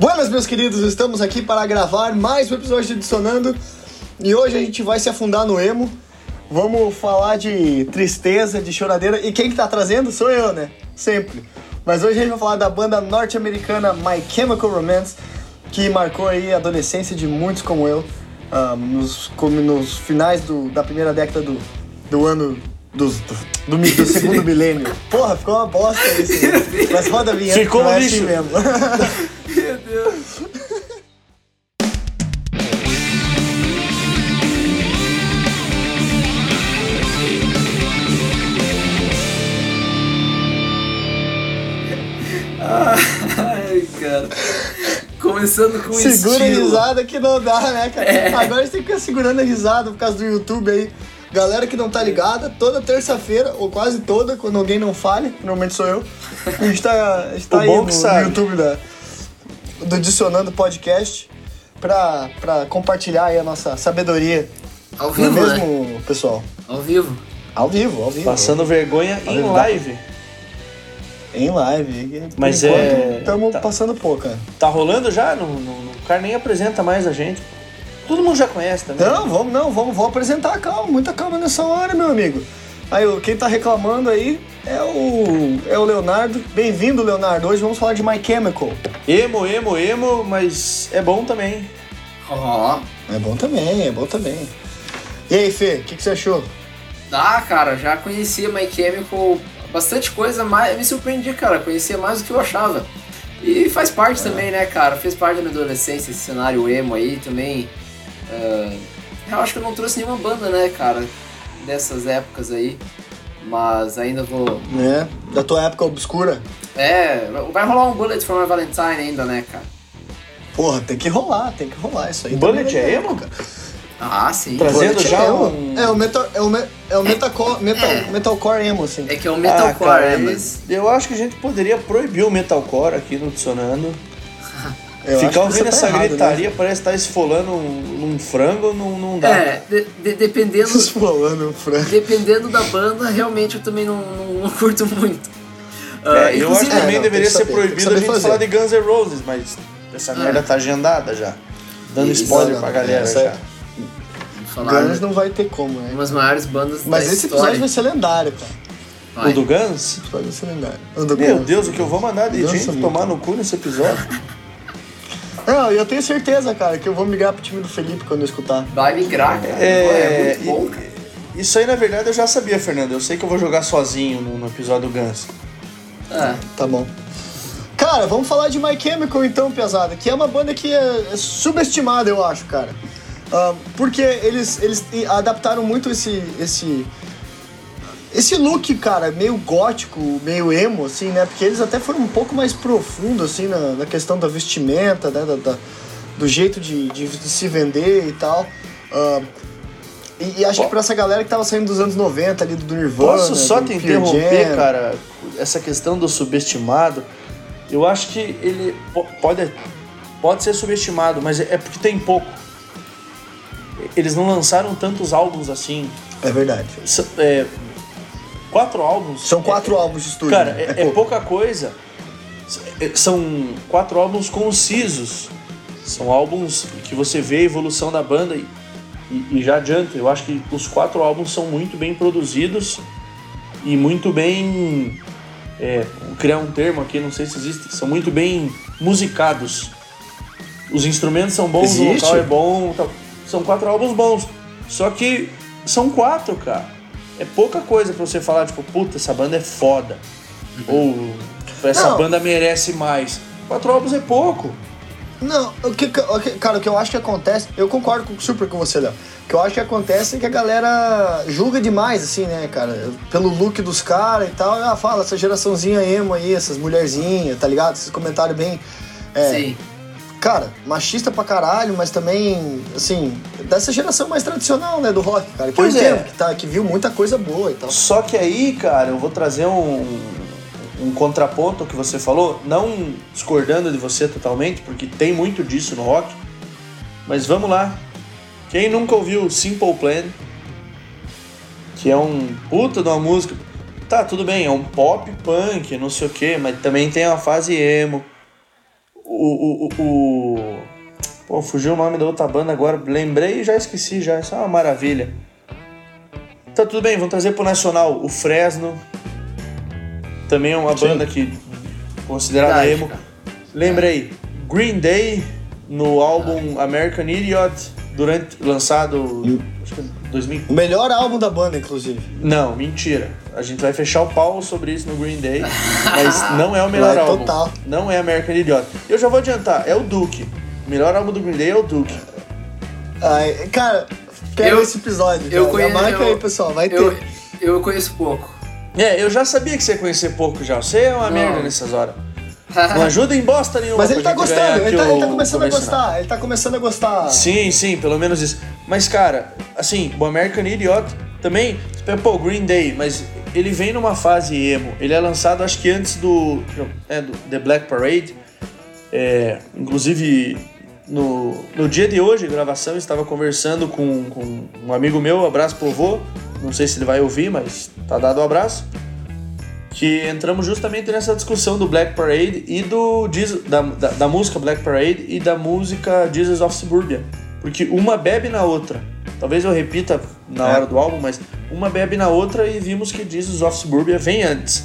Buenas, meus queridos, estamos aqui para gravar mais um episódio de Dissonando e hoje a gente vai se afundar no emo. Vamos falar de tristeza, de choradeira e quem que tá trazendo sou eu, né? Sempre. Mas hoje a gente vai falar da banda norte-americana My Chemical Romance, que marcou aí a adolescência de muitos como eu, ah, nos, como nos finais do, da primeira década do, do ano do, do, do, do segundo milênio. Porra, ficou uma bosta isso. Mas roda a vinheta. Ficou vai lixo. assim mesmo. Começando com Segura a estilo. risada que não dá, né, cara? É. Agora a gente tem que ficar segurando a risada por causa do YouTube aí. Galera que não tá ligada, toda terça-feira, ou quase toda, quando alguém não fale, normalmente sou eu, a gente tá, a gente tá aí no, no. YouTube da, do Dicionando Podcast pra, pra compartilhar aí a nossa sabedoria. Ao Não é vivo, né? mesmo, pessoal? Ao vivo. Ao vivo, ao vivo. Passando vergonha em live. Em live. Por Mas enquanto, é- Estamos tá. passando pouco, cara. Tá rolando já? Não, não- o cara nem apresenta mais a gente. Todo mundo já conhece também. Não, vamos, não, vamos, vamos apresentar, calma, muita calma nessa hora, meu amigo. Aí, quem tá reclamando aí é o, é o Leonardo. Bem-vindo, Leonardo. Hoje vamos falar de My Chemical. Emo, emo, emo, mas é bom também. Ó. É bom também, é bom também. E aí, Fê, o que, que você achou? Ah, cara, já conhecia My Chemical, bastante coisa, mas me surpreendi, cara. Conhecia mais do que eu achava. E faz parte também, né, cara? Fez parte da minha adolescência, esse cenário emo aí também. ah, eu acho que eu não trouxe nenhuma banda, né, cara, dessas épocas aí. Mas ainda vou. Né? Da tua época obscura? É, vai rolar um Bullet for My Valentine ainda, né, cara? Porra, tem que rolar, tem que rolar isso aí. Bullet também é legal, emo? cara. Ah, sim. Trazendo já é emo. um- É o metal, é o, me, é o metalcore, metal, É. metalcore emo, assim. É que é o ah, Metalcore, cara, é, e- mas. eu acho que a gente poderia proibir o metalcore aqui no Dicionando. Eu Ficar ouvindo tá essa errado, né? gritaria parece estar esfolando um, num frango, não, não dá. É, de- de- dependendo, Esfolando, Fran. dependendo da banda, realmente eu também não, não- não curto muito. Ah, É, eu acho que também É, não, deveria que ser saber, que proibido a gente fazer. falar de Guns N' Roses, mas essa merda tá agendada já. Dando Isso, spoiler não, pra galera é- já. Falar Guns não vai ter como, né? uma das maiores bandas Mas da esse história. episódio vai ser lendário, cara. Vai. O do Guns? Esse episódio vai ser lendário. O do Meu Guns. Deus, o que eu vou mandar de Nossa, gente muito. tomar no cu nesse episódio? Não, eu tenho certeza, cara, que eu vou migrar pro time do Felipe quando eu escutar. Vai migrar, cara. É, É, muito bom, cara. Isso aí, na verdade, eu já sabia, Fernando. Eu sei que eu vou jogar sozinho no, no episódio do Guns. É. Tá bom. Cara, vamos falar de My Chemical então, pesada, que é uma banda que é é subestimada, eu acho, cara. Porque eles, eles adaptaram muito esse, esse, esse look, cara, meio gótico, meio emo, assim, né? Porque eles até foram um pouco mais profundo, assim, na, na questão da vestimenta, né? Da, da- do jeito de, de, de se vender e tal. Ah, e, e acho que pra essa galera que tava saindo dos anos 90 ali, do Nirvana, Posso só te interromper, Jam. cara? Essa questão do subestimado, eu acho que ele po- pode, pode ser subestimado, mas é porque tem pouco. Eles não lançaram tantos álbuns assim. É verdade. É, quatro álbuns. São quatro é- álbuns de estúdio. Cara, né? é, é pouco. pouca coisa. S- é- São quatro álbuns concisos. São álbuns que você vê a evolução da banda e, e- e já adianta. Eu acho que os quatro álbuns são muito bem produzidos e muito bem. É, vou criar um termo aqui, não sei se existe. São muito bem musicados. Os instrumentos são bons, o Existe? local é bom. tal. São quatro álbuns bons. Só que são quatro, cara. É pouca coisa pra você falar, tipo, puta, essa banda é foda. Ou essa Não. banda merece mais. Quatro álbuns é pouco. Não, o que, o que- cara, o que eu acho que acontece, eu concordo com- super com você, Léo. O que eu acho que acontece é que a galera julga demais, assim, né, cara? Pelo look dos caras e tal. Ah, fala, essa geraçãozinha emo aí, essas mulherzinhas, tá ligado? Esses comentários bem. É, Sim. Cara, machista pra caralho, mas também, assim, dessa geração mais tradicional, né, do rock, cara. Que Pois é. entendo, que, tá, que viu muita coisa boa e tal. Só que aí, cara, eu vou trazer um, um contraponto ao que você falou, não discordando de você totalmente, porque tem muito disso no rock. Mas vamos lá. Quem nunca ouviu Simple Plan, que é um puta de uma música. Tá, tudo bem, é um pop punk, não sei o que, mas também tem uma fase emo. O, o, o, Pô, fugiu o nome da outra banda agora. Lembrei e já esqueci já. Isso é uma maravilha. Tá tudo bem, vamos trazer pro Nacional o Fresno. Também é uma Sim. banda que considerada Verdade, emo. cara. Lembrei, Green Day no álbum American Idiot, durante lançado acho que 2000. O melhor álbum da banda, inclusive. Não, mentira. A gente vai fechar o pau sobre isso no Green Day, mas não é o melhor Vai, álbum. total. Não é American Idiot. Eu já vou adiantar, é o Duke. O melhor álbum do Green Day é o Duke. Ai, cara, quero Eu- esse episódio. eu já. conheço- marca eu- aí, pessoal. Vai ter. Eu, eu conheço pouco. É, eu já sabia que você ia conhecer pouco já. Você é uma Não. merda nessas horas. Não ajuda em bosta nenhuma. Mas ele tá gostando, ele tá, ele tá começando a gostar. Ele tá começando a gostar. Sim, sim, pelo menos isso. Mas, cara, assim, o American Idiot também, pô, Green Day, mas ele vem numa fase emo. Ele é lançado, acho que antes do, é, do The Black Parade. É, inclusive, no, no dia de hoje, gravação, estava conversando com, com um amigo meu, abraço pro vô. Não sei se ele vai ouvir, mas tá dado o abraço. Que entramos justamente nessa discussão do Black Parade e do da, da, da música Black Parade e da música Jesus of Suburbia. Porque uma bebe na outra. Talvez eu repita na É. hora do álbum, mas uma bebe na outra e vimos que Jesus of Suburbia vem antes.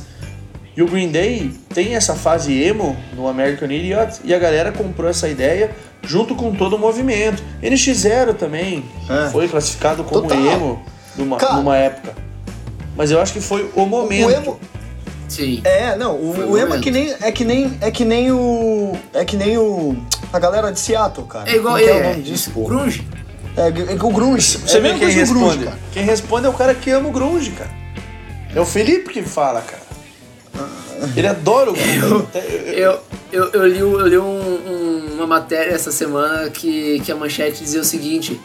E o Green Day tem essa fase emo no American Idiot e a galera comprou essa ideia junto com todo o movimento. NX0 também É. foi classificado como Total. emo numa, Cara, numa época. Mas eu acho que foi o momento. O emo, Sim. é, não, o, o emo é que nem é que nem é que nem o é que nem o a galera de Seattle, cara. É igual é, é, o nome disso, pô? Grunge. É, é que o grunge. Você é vê quem responde? grunge, cara. quem responde é o cara que ama o grunge, cara. É o Felipe que fala, cara. Ele adora o grunge. Eu, eu, eu li, eu li um- um- uma matéria essa semana que, que a manchete dizia o seguinte: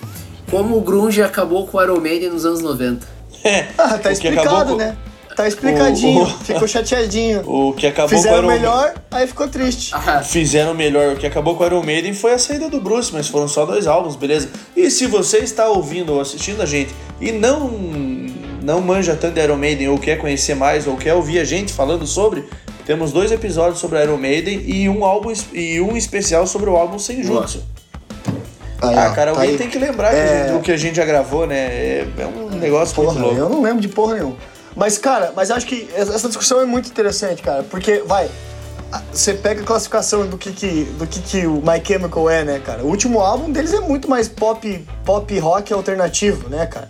Como o Grunge acabou com o Iron Maiden nos anos 90. É, Ah, tá explicado, né? Tá explicadinho. O- o- Ficou chateadinho. O que acabou Fizeram com o Iron melhor, aí ficou triste. Ah, Fizeram melhor. O que acabou com o Iron Maiden foi a saída do Bruce, mas foram só dois álbuns, beleza? E se você está ouvindo ou assistindo a gente e não não manja tanto de Iron Maiden ou quer conhecer mais ou quer ouvir a gente falando sobre, temos dois episódios sobre Iron Maiden e um álbum e um especial sobre o álbum Senjutsu. Aí, Ah, cara, tá alguém aí. tem que lembrar que É. a gente- do que a gente já gravou, né? É, é um negócio Porra, muito louco. eu não lembro de porra nenhuma. Mas, cara, mas acho que essa discussão é muito interessante, cara. Porque, vai, você pega a classificação do que, que, do que, que o My Chemical é, né, cara? O último álbum deles é muito mais pop, pop rock alternativo, né, cara?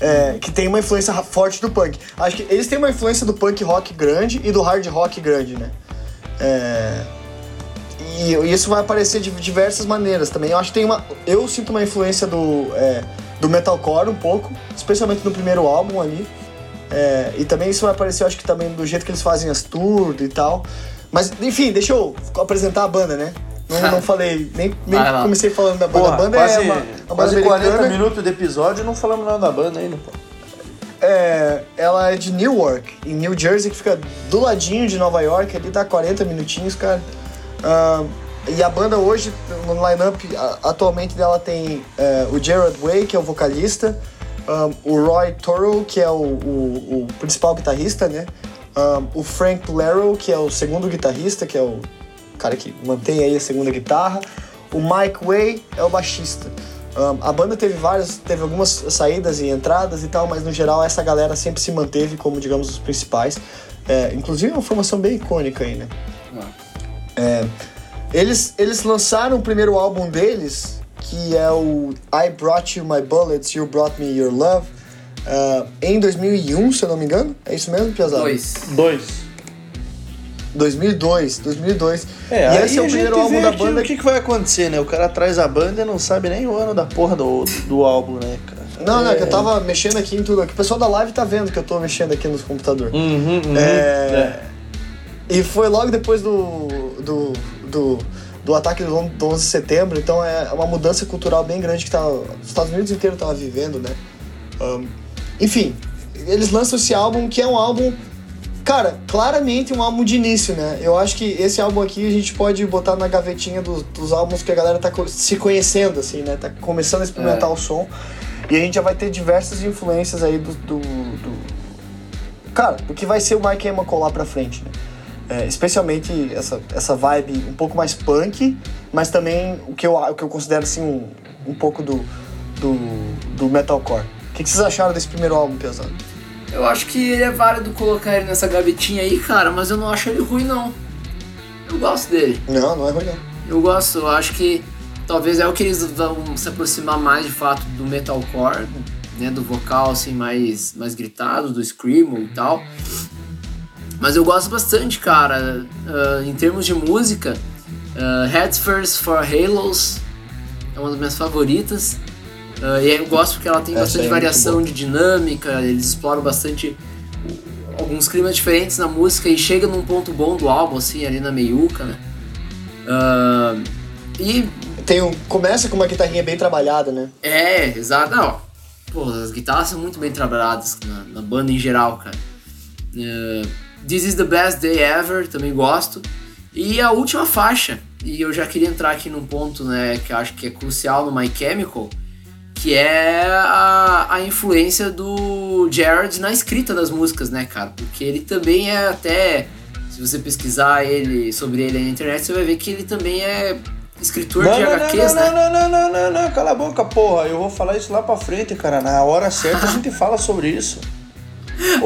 É, que tem uma influência forte do punk. Acho que eles têm uma influência do punk rock grande e do hard rock grande, né? É, e e isso vai aparecer de diversas maneiras também. Eu acho que tem uma. Eu sinto uma influência do, é, do metalcore um pouco, especialmente no primeiro álbum ali. É, e também isso vai aparecer, eu acho que também do jeito que eles fazem as tours e tal. Mas, enfim, deixa eu apresentar a banda, né? Não, não falei, nem, nem Vai lá. comecei falando da banda. Porra, a banda quase, é uma, uma banda quase 40 americana. minutos de episódio e não falamos nada da banda ainda, pô. É, ela é de Newark, em New Jersey, que fica do ladinho de Nova York, ali dá 40 minutinhos, cara. Ah, e a banda hoje, no line-up, atualmente dela tem é, o Gerard Way, que é o vocalista, ah, o Roy Toro, que é o, o- o principal guitarrista, né? Ah, o Frank Lero, que é o segundo guitarrista, que é o cara que mantém aí a segunda guitarra. O Mike Way é o baixista. Um, a banda teve várias, teve algumas saídas e entradas e tal, mas no geral essa galera sempre se manteve como, digamos, os principais. É, inclusive é uma formação bem icônica aí, né? É, eles, eles lançaram o primeiro álbum deles, que é o I Brought You My Bullets, You Brought Me Your Love, ah, em 2001, se eu não me engano. É isso mesmo, Piazada? dois. Dois. 2002, 2002. É, e aí esse é o primeiro álbum da banda O que, que vai acontecer, né? O cara traz a banda e não sabe nem o ano da porra do, do álbum, né, cara? Não, não, é é que eu tava mexendo aqui em tudo. aqui. O pessoal da live tá vendo que eu tô mexendo aqui no computador. Uhum, uhum. É, E foi logo depois do, do, do, do ataque do on- do 11 de setembro, então é uma mudança cultural bem grande que tá, os Estados Unidos inteiro tava vivendo, né? Ahn, enfim, eles lançam esse álbum que é um álbum, cara, claramente um álbum de início, né? Eu acho que esse álbum aqui a gente pode botar na gavetinha dos, dos álbuns que a galera tá se conhecendo, assim, né? Tá começando a experimentar É. o som. E a gente já vai ter diversas influências aí do, do, do- cara, do que vai ser o My Chemical lá pra frente, né? É, especialmente essa, essa vibe um pouco mais punk, mas também o que eu, o que eu considero assim um, um pouco do, do, do metalcore. O que, que vocês acharam desse primeiro álbum, pesado? Eu acho que ele é válido colocar ele nessa gavetinha aí, cara, mas eu não acho ele ruim, não. Eu gosto dele. Não, não é ruim, não. Eu gosto, eu acho que talvez é o que eles vão se aproximar mais de fato do metalcore, né, do vocal assim mais mais gritado, do screamo e tal. Mas eu gosto bastante, cara. Uh, em termos de música, uh, Heads First for Halos é uma das minhas favoritas. Uh, e eu gosto porque ela tem Essa bastante é variação de dinâmica, eles exploram bastante alguns climas diferentes na música e chega num ponto bom do álbum, assim, ali na meiuca, né? Uh, e Tem um, começa com uma guitarrinha bem trabalhada, né? é, exato. Não, pô, as guitarras são muito bem trabalhadas na, na banda em geral, cara. Uh, This is the best day ever, também gosto. E a última faixa, e eu já queria entrar aqui num ponto, né, que eu acho que é crucial no My Chemical, que é a, a influência do Jared na escrita das músicas, né, cara? Porque ele também é até, se você pesquisar ele sobre ele na internet, você vai ver que ele também é escritor de HQs, não, né? não, não, não, não, não, cala a boca, porra. Eu vou falar isso lá pra frente, cara. Na hora certa a gente fala sobre isso.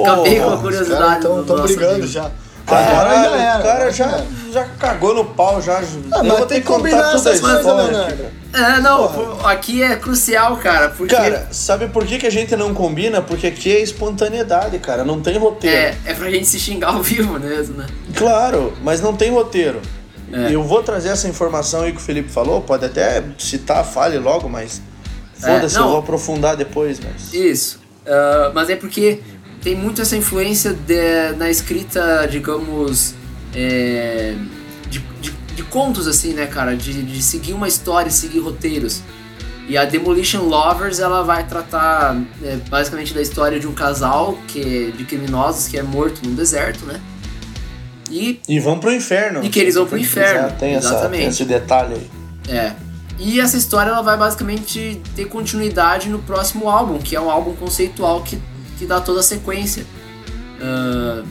Acabei com a curiosidade. do estão nosso brigando amigo. já. Agora já era, o cara já, já cagou no pau, já. Ah, Eu mas vou tem ter que combinar contar toda a essas coisas, história. Leonardo. É, não, Porra. aqui é crucial, cara, porque Cara, sabe por que, que a gente não combina? Porque aqui é espontaneidade, cara. Não tem roteiro. é, é pra gente se xingar ao vivo mesmo, né? Claro, mas não tem roteiro. É. Eu vou trazer essa informação aí que o Felipe falou, pode até citar, fale logo, mas foda-se, É, eu vou aprofundar depois, mas. Isso. Ah, mas é porque tem muito essa influência de- na escrita, digamos, é, de, de- de contos, assim, né, cara? De, de seguir uma história, seguir roteiros. E a Demolition Lovers, ela vai tratar é, basicamente da história de um casal que, de criminosos que é morto num deserto, né? E E vão pro inferno. E que eles vão pro inferno, essa- Tem, essa, exatamente. tem esse detalhe aí. É. E essa história ela vai basicamente ter continuidade no próximo álbum, que é um álbum conceitual que, que dá toda a sequência. Ah,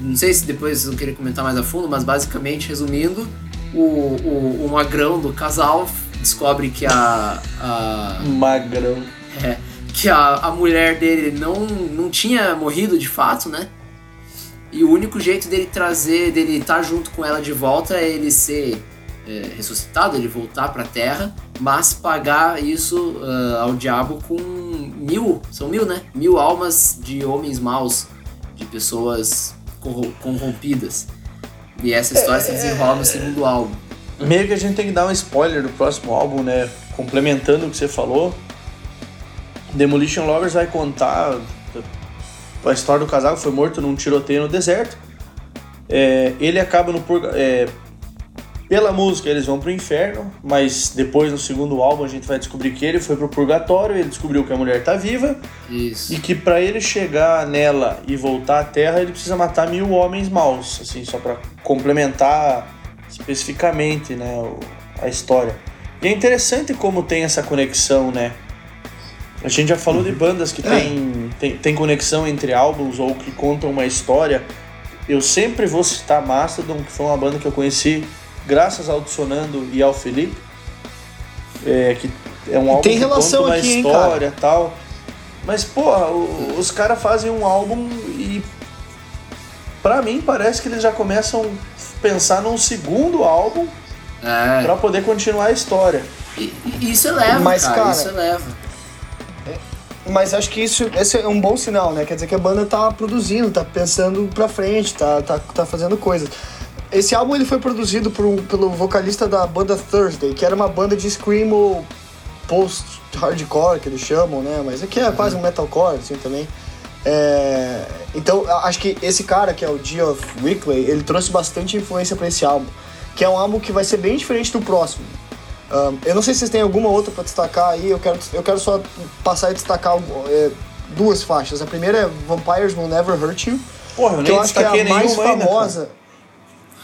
não sei se depois vocês vão querer comentar mais a fundo, mas basicamente, resumindo, o, o, o magrão do casal descobre que a, a, Magrão. é, que a, a mulher dele não, não tinha morrido de fato, né? E o único jeito dele trazer, dele estar junto com ela de volta é ele ser é, ressuscitado, ele voltar pra terra, mas pagar isso ah, ao diabo com mil, são mil, né? Mil almas de homens maus, de pessoas corro- corrompidas. E essa história se desenrola no segundo álbum. Meio que a gente tem que dar um spoiler do próximo álbum, né? Complementando o que você falou. Demolition Lovers vai contar a história do casal que foi morto num tiroteio no deserto. É, ele acaba no purga... é, pela música eles vão pro inferno, mas depois no segundo álbum a gente vai descobrir que ele foi pro purgatório, ele descobriu que a mulher tá viva Isso. e que pra ele chegar nela e voltar à Terra ele precisa matar mil homens maus, assim só pra complementar especificamente, né, a história. E é interessante como tem essa conexão, né? A gente já falou de bandas que tem, tem, tem conexão entre álbuns ou que contam uma história. Eu sempre vou citar Mastodon, que foi uma banda que eu conheci graças ao Dissonando e ao Felipe. É, que é um álbum tem que relação conta uma aqui, hein, história e tal. Mas, porra, o- os caras fazem um álbum e. Pra mim, parece que eles já começam a pensar num segundo álbum É. pra poder continuar a história. E isso eleva, Mas, cara, cara, isso eleva. Mas acho que isso esse é um bom sinal, né? Quer dizer que a banda tá produzindo, tá pensando pra frente, tá, tá, tá fazendo coisas. Esse álbum ele foi produzido por, pelo vocalista da banda Thursday, que era uma banda de screamo post-hardcore, que eles chamam, né? Mas aqui é quase um metalcore, assim, também. É, então, acho que esse cara, que é o Geoff Wickley, ele trouxe bastante influência pra esse álbum. Que é um álbum que vai ser bem diferente do próximo. Um, eu não sei se vocês têm alguma outra pra destacar aí, eu quero, eu quero só passar e destacar é, duas faixas. A primeira é Vampires Will Never Hurt You, Porra, eu que eu acho que é a mais ainda.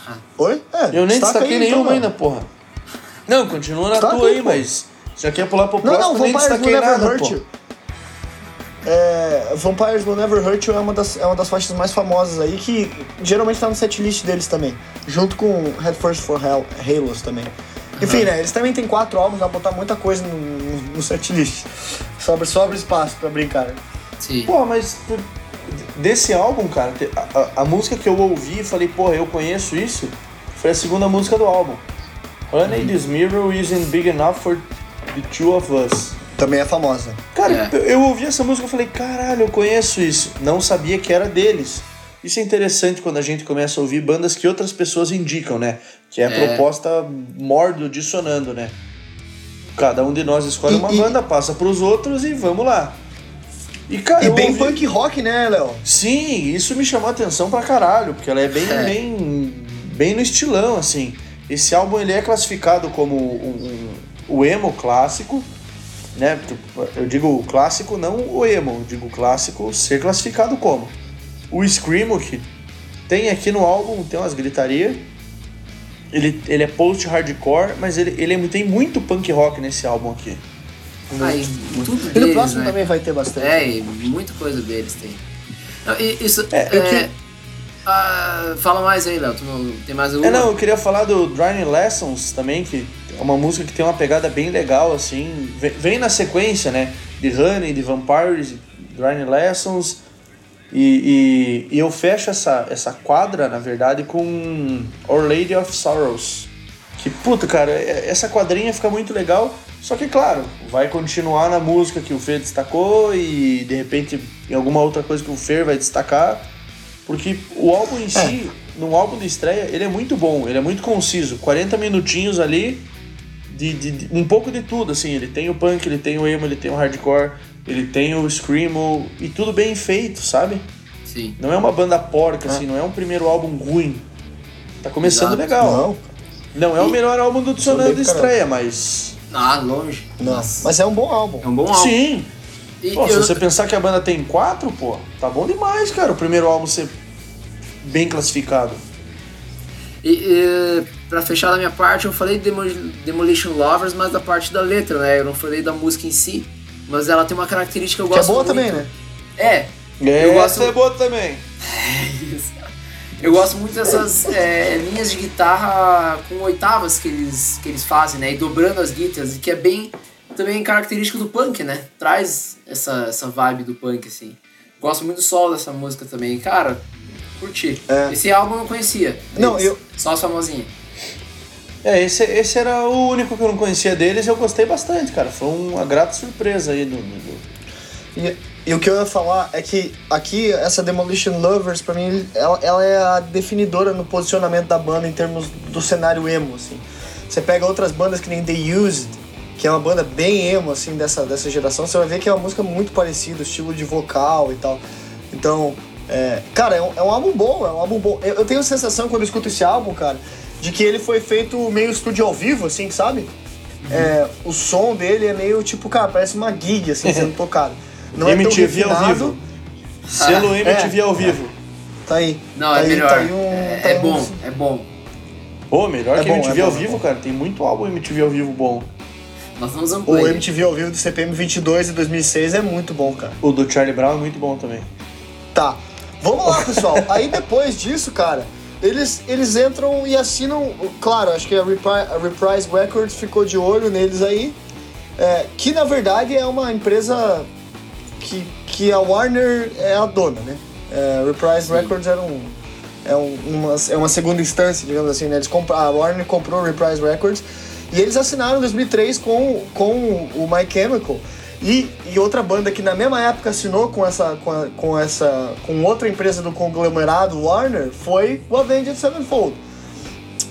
Famosa. Oi? É. Eu nem destaquei aí, então, nenhuma mano. ainda, porra. Não, continua na Destaca tua aí, aí, mas já quer pular pro Não, próximo, não, nem Vampires Will destaquei Never nada, Hurt pô. You. é, Vampires Will Never Hurt You é uma, das, é uma das faixas mais famosas aí, que geralmente tá no setlist deles também. Junto com Head First for Hell, Halos também. Enfim, né? Eles também têm quatro álbuns, dá pra botar muita coisa no, no, no setlist. Sobra, sobra espaço pra brincar. Sim. Pô, mas desse álbum, cara, a, a, a música que eu ouvi e falei, pô, eu conheço isso, foi a segunda música do álbum. Honey, this mirror isn't big enough for the two of us. Também é famosa. Cara, É. eu- eu ouvi essa música e falei, caralho, eu conheço isso. Não sabia que era deles. Isso é interessante quando a gente começa a ouvir bandas que outras pessoas indicam, né? Que é a É. proposta mordo dissonando, né? Cada um de nós escolhe E- uma e- banda, passa pros outros e vamos lá. E, cara, E bem ouvi- punk rock, né, Léo? Sim, isso me chamou a atenção pra caralho, porque ela é bem, É. bem, bem no estilão, assim. Esse álbum ele é classificado como um, um- o emo clássico, né? Eu digo clássico, não o emo, eu digo clássico ser classificado como. O Screamo, que tem aqui no álbum, tem umas gritaria. Ele, ele é post-hardcore, mas ele, ele é- tem muito punk rock nesse álbum aqui. Aí, tudo E no deles, próximo né? também vai ter bastante. É, e muita coisa deles tem. Não, e isso. É, é, que- ah, fala mais aí, Léo. Tem mais alguma? É, não, eu queria falar do Driving Lessons também, que é uma música que tem uma pegada bem legal, assim. Vem, vem na sequência, né? De Honey, de Vampires, Driving Lessons. E, e, e eu fecho essa, essa quadra, na verdade, com Our Lady of Sorrows. Que, puta, cara, é- essa quadrinha fica muito legal. Só que, claro, vai continuar na música que o Fê destacou e, de repente, em alguma outra coisa que o Fer vai destacar. Porque o álbum em si, no álbum de estreia, ele é muito bom, ele é muito conciso. 40 minutinhos ali, de, de- de- um pouco de tudo, assim. Ele tem o punk, ele tem o emo, ele tem o hardcore, ele tem o screamo, e tudo bem feito, sabe? Sim. Não é uma banda porca, assim, não é um primeiro álbum ruim. Tá começando Exato. legal. Não, Não é o melhor álbum do Tsunami de bem pra estreia, mas... Ah, longe. não. Nossa. Mas é um bom álbum. É um bom álbum. Sim! E Pô, se eu- você pensar que a banda tem quatro, pô, tá bom demais, cara, o primeiro álbum ser bem classificado. E, e pra fechar da minha parte, eu falei Demo- Demolition Lovers, mas da parte da letra, né? Eu não falei da música em si, mas ela tem uma característica que eu Que é gosto boa muito. também, né? É, Eu gosto- é boa também. Eu gosto muito dessas é, linhas de guitarra com oitavas que eles, que eles fazem, né? E dobrando as guitarras, e que é bem também característico do punk, né? Traz essa, essa vibe do punk, assim. Gosto muito do solo dessa música também. Cara, curti. É. Esse álbum eu não conhecia. Não, eu- Só as famosinhas. É, esse, esse era o único que eu não conhecia deles e eu gostei bastante, cara. Foi uma grata surpresa aí do. do- E, e o que eu ia falar é que aqui, essa Demolition Lovers, pra mim, ela, ela é a definidora no posicionamento da banda em termos do cenário emo, assim. Você pega outras bandas que nem The Used, que é uma banda bem emo, assim, dessa, dessa geração, você vai ver que é uma música muito parecida, estilo de vocal e tal. Então, é, cara, é um, é um álbum bom, é um álbum bom. Eu, eu tenho a sensação, quando eu escuto esse álbum, cara, de que ele foi feito meio estúdio ao vivo, assim, sabe? É, o som dele é meio tipo, cara, parece uma gig, assim, sendo tocado. Não é tão MTV ao refinado. vivo. Selo MTV é. ao vivo. Tá aí. Não, tá é aí, melhor. Tá aí um, é, tá é aí um- bom, é bom. Pô, melhor É que bom, MTV é ao bom, é vivo, bom. cara. Tem muito álbum MTV ao vivo bom. Nós não usamos O. MTV ao vivo do CPM 22 de 2006 é muito bom, cara. O do Charlie Brown é muito bom também. Tá. Vamos lá, pessoal. Aí depois disso, cara, eles, eles entram e assinam. Claro, acho que a Reprise, a Reprise Records ficou de olho neles aí. é, que na verdade é uma empresa que, que a Warner é a dona, né? É, Reprise Records era um. É, um- uma, é uma segunda instância, digamos assim, né? Eles compra, a Warner comprou Reprise Records e eles assinaram em 2003 com, com o My Chemical. E, e outra banda que na mesma época assinou com essa, com, a- com essa com outra empresa do conglomerado Warner foi o Avenged Sevenfold.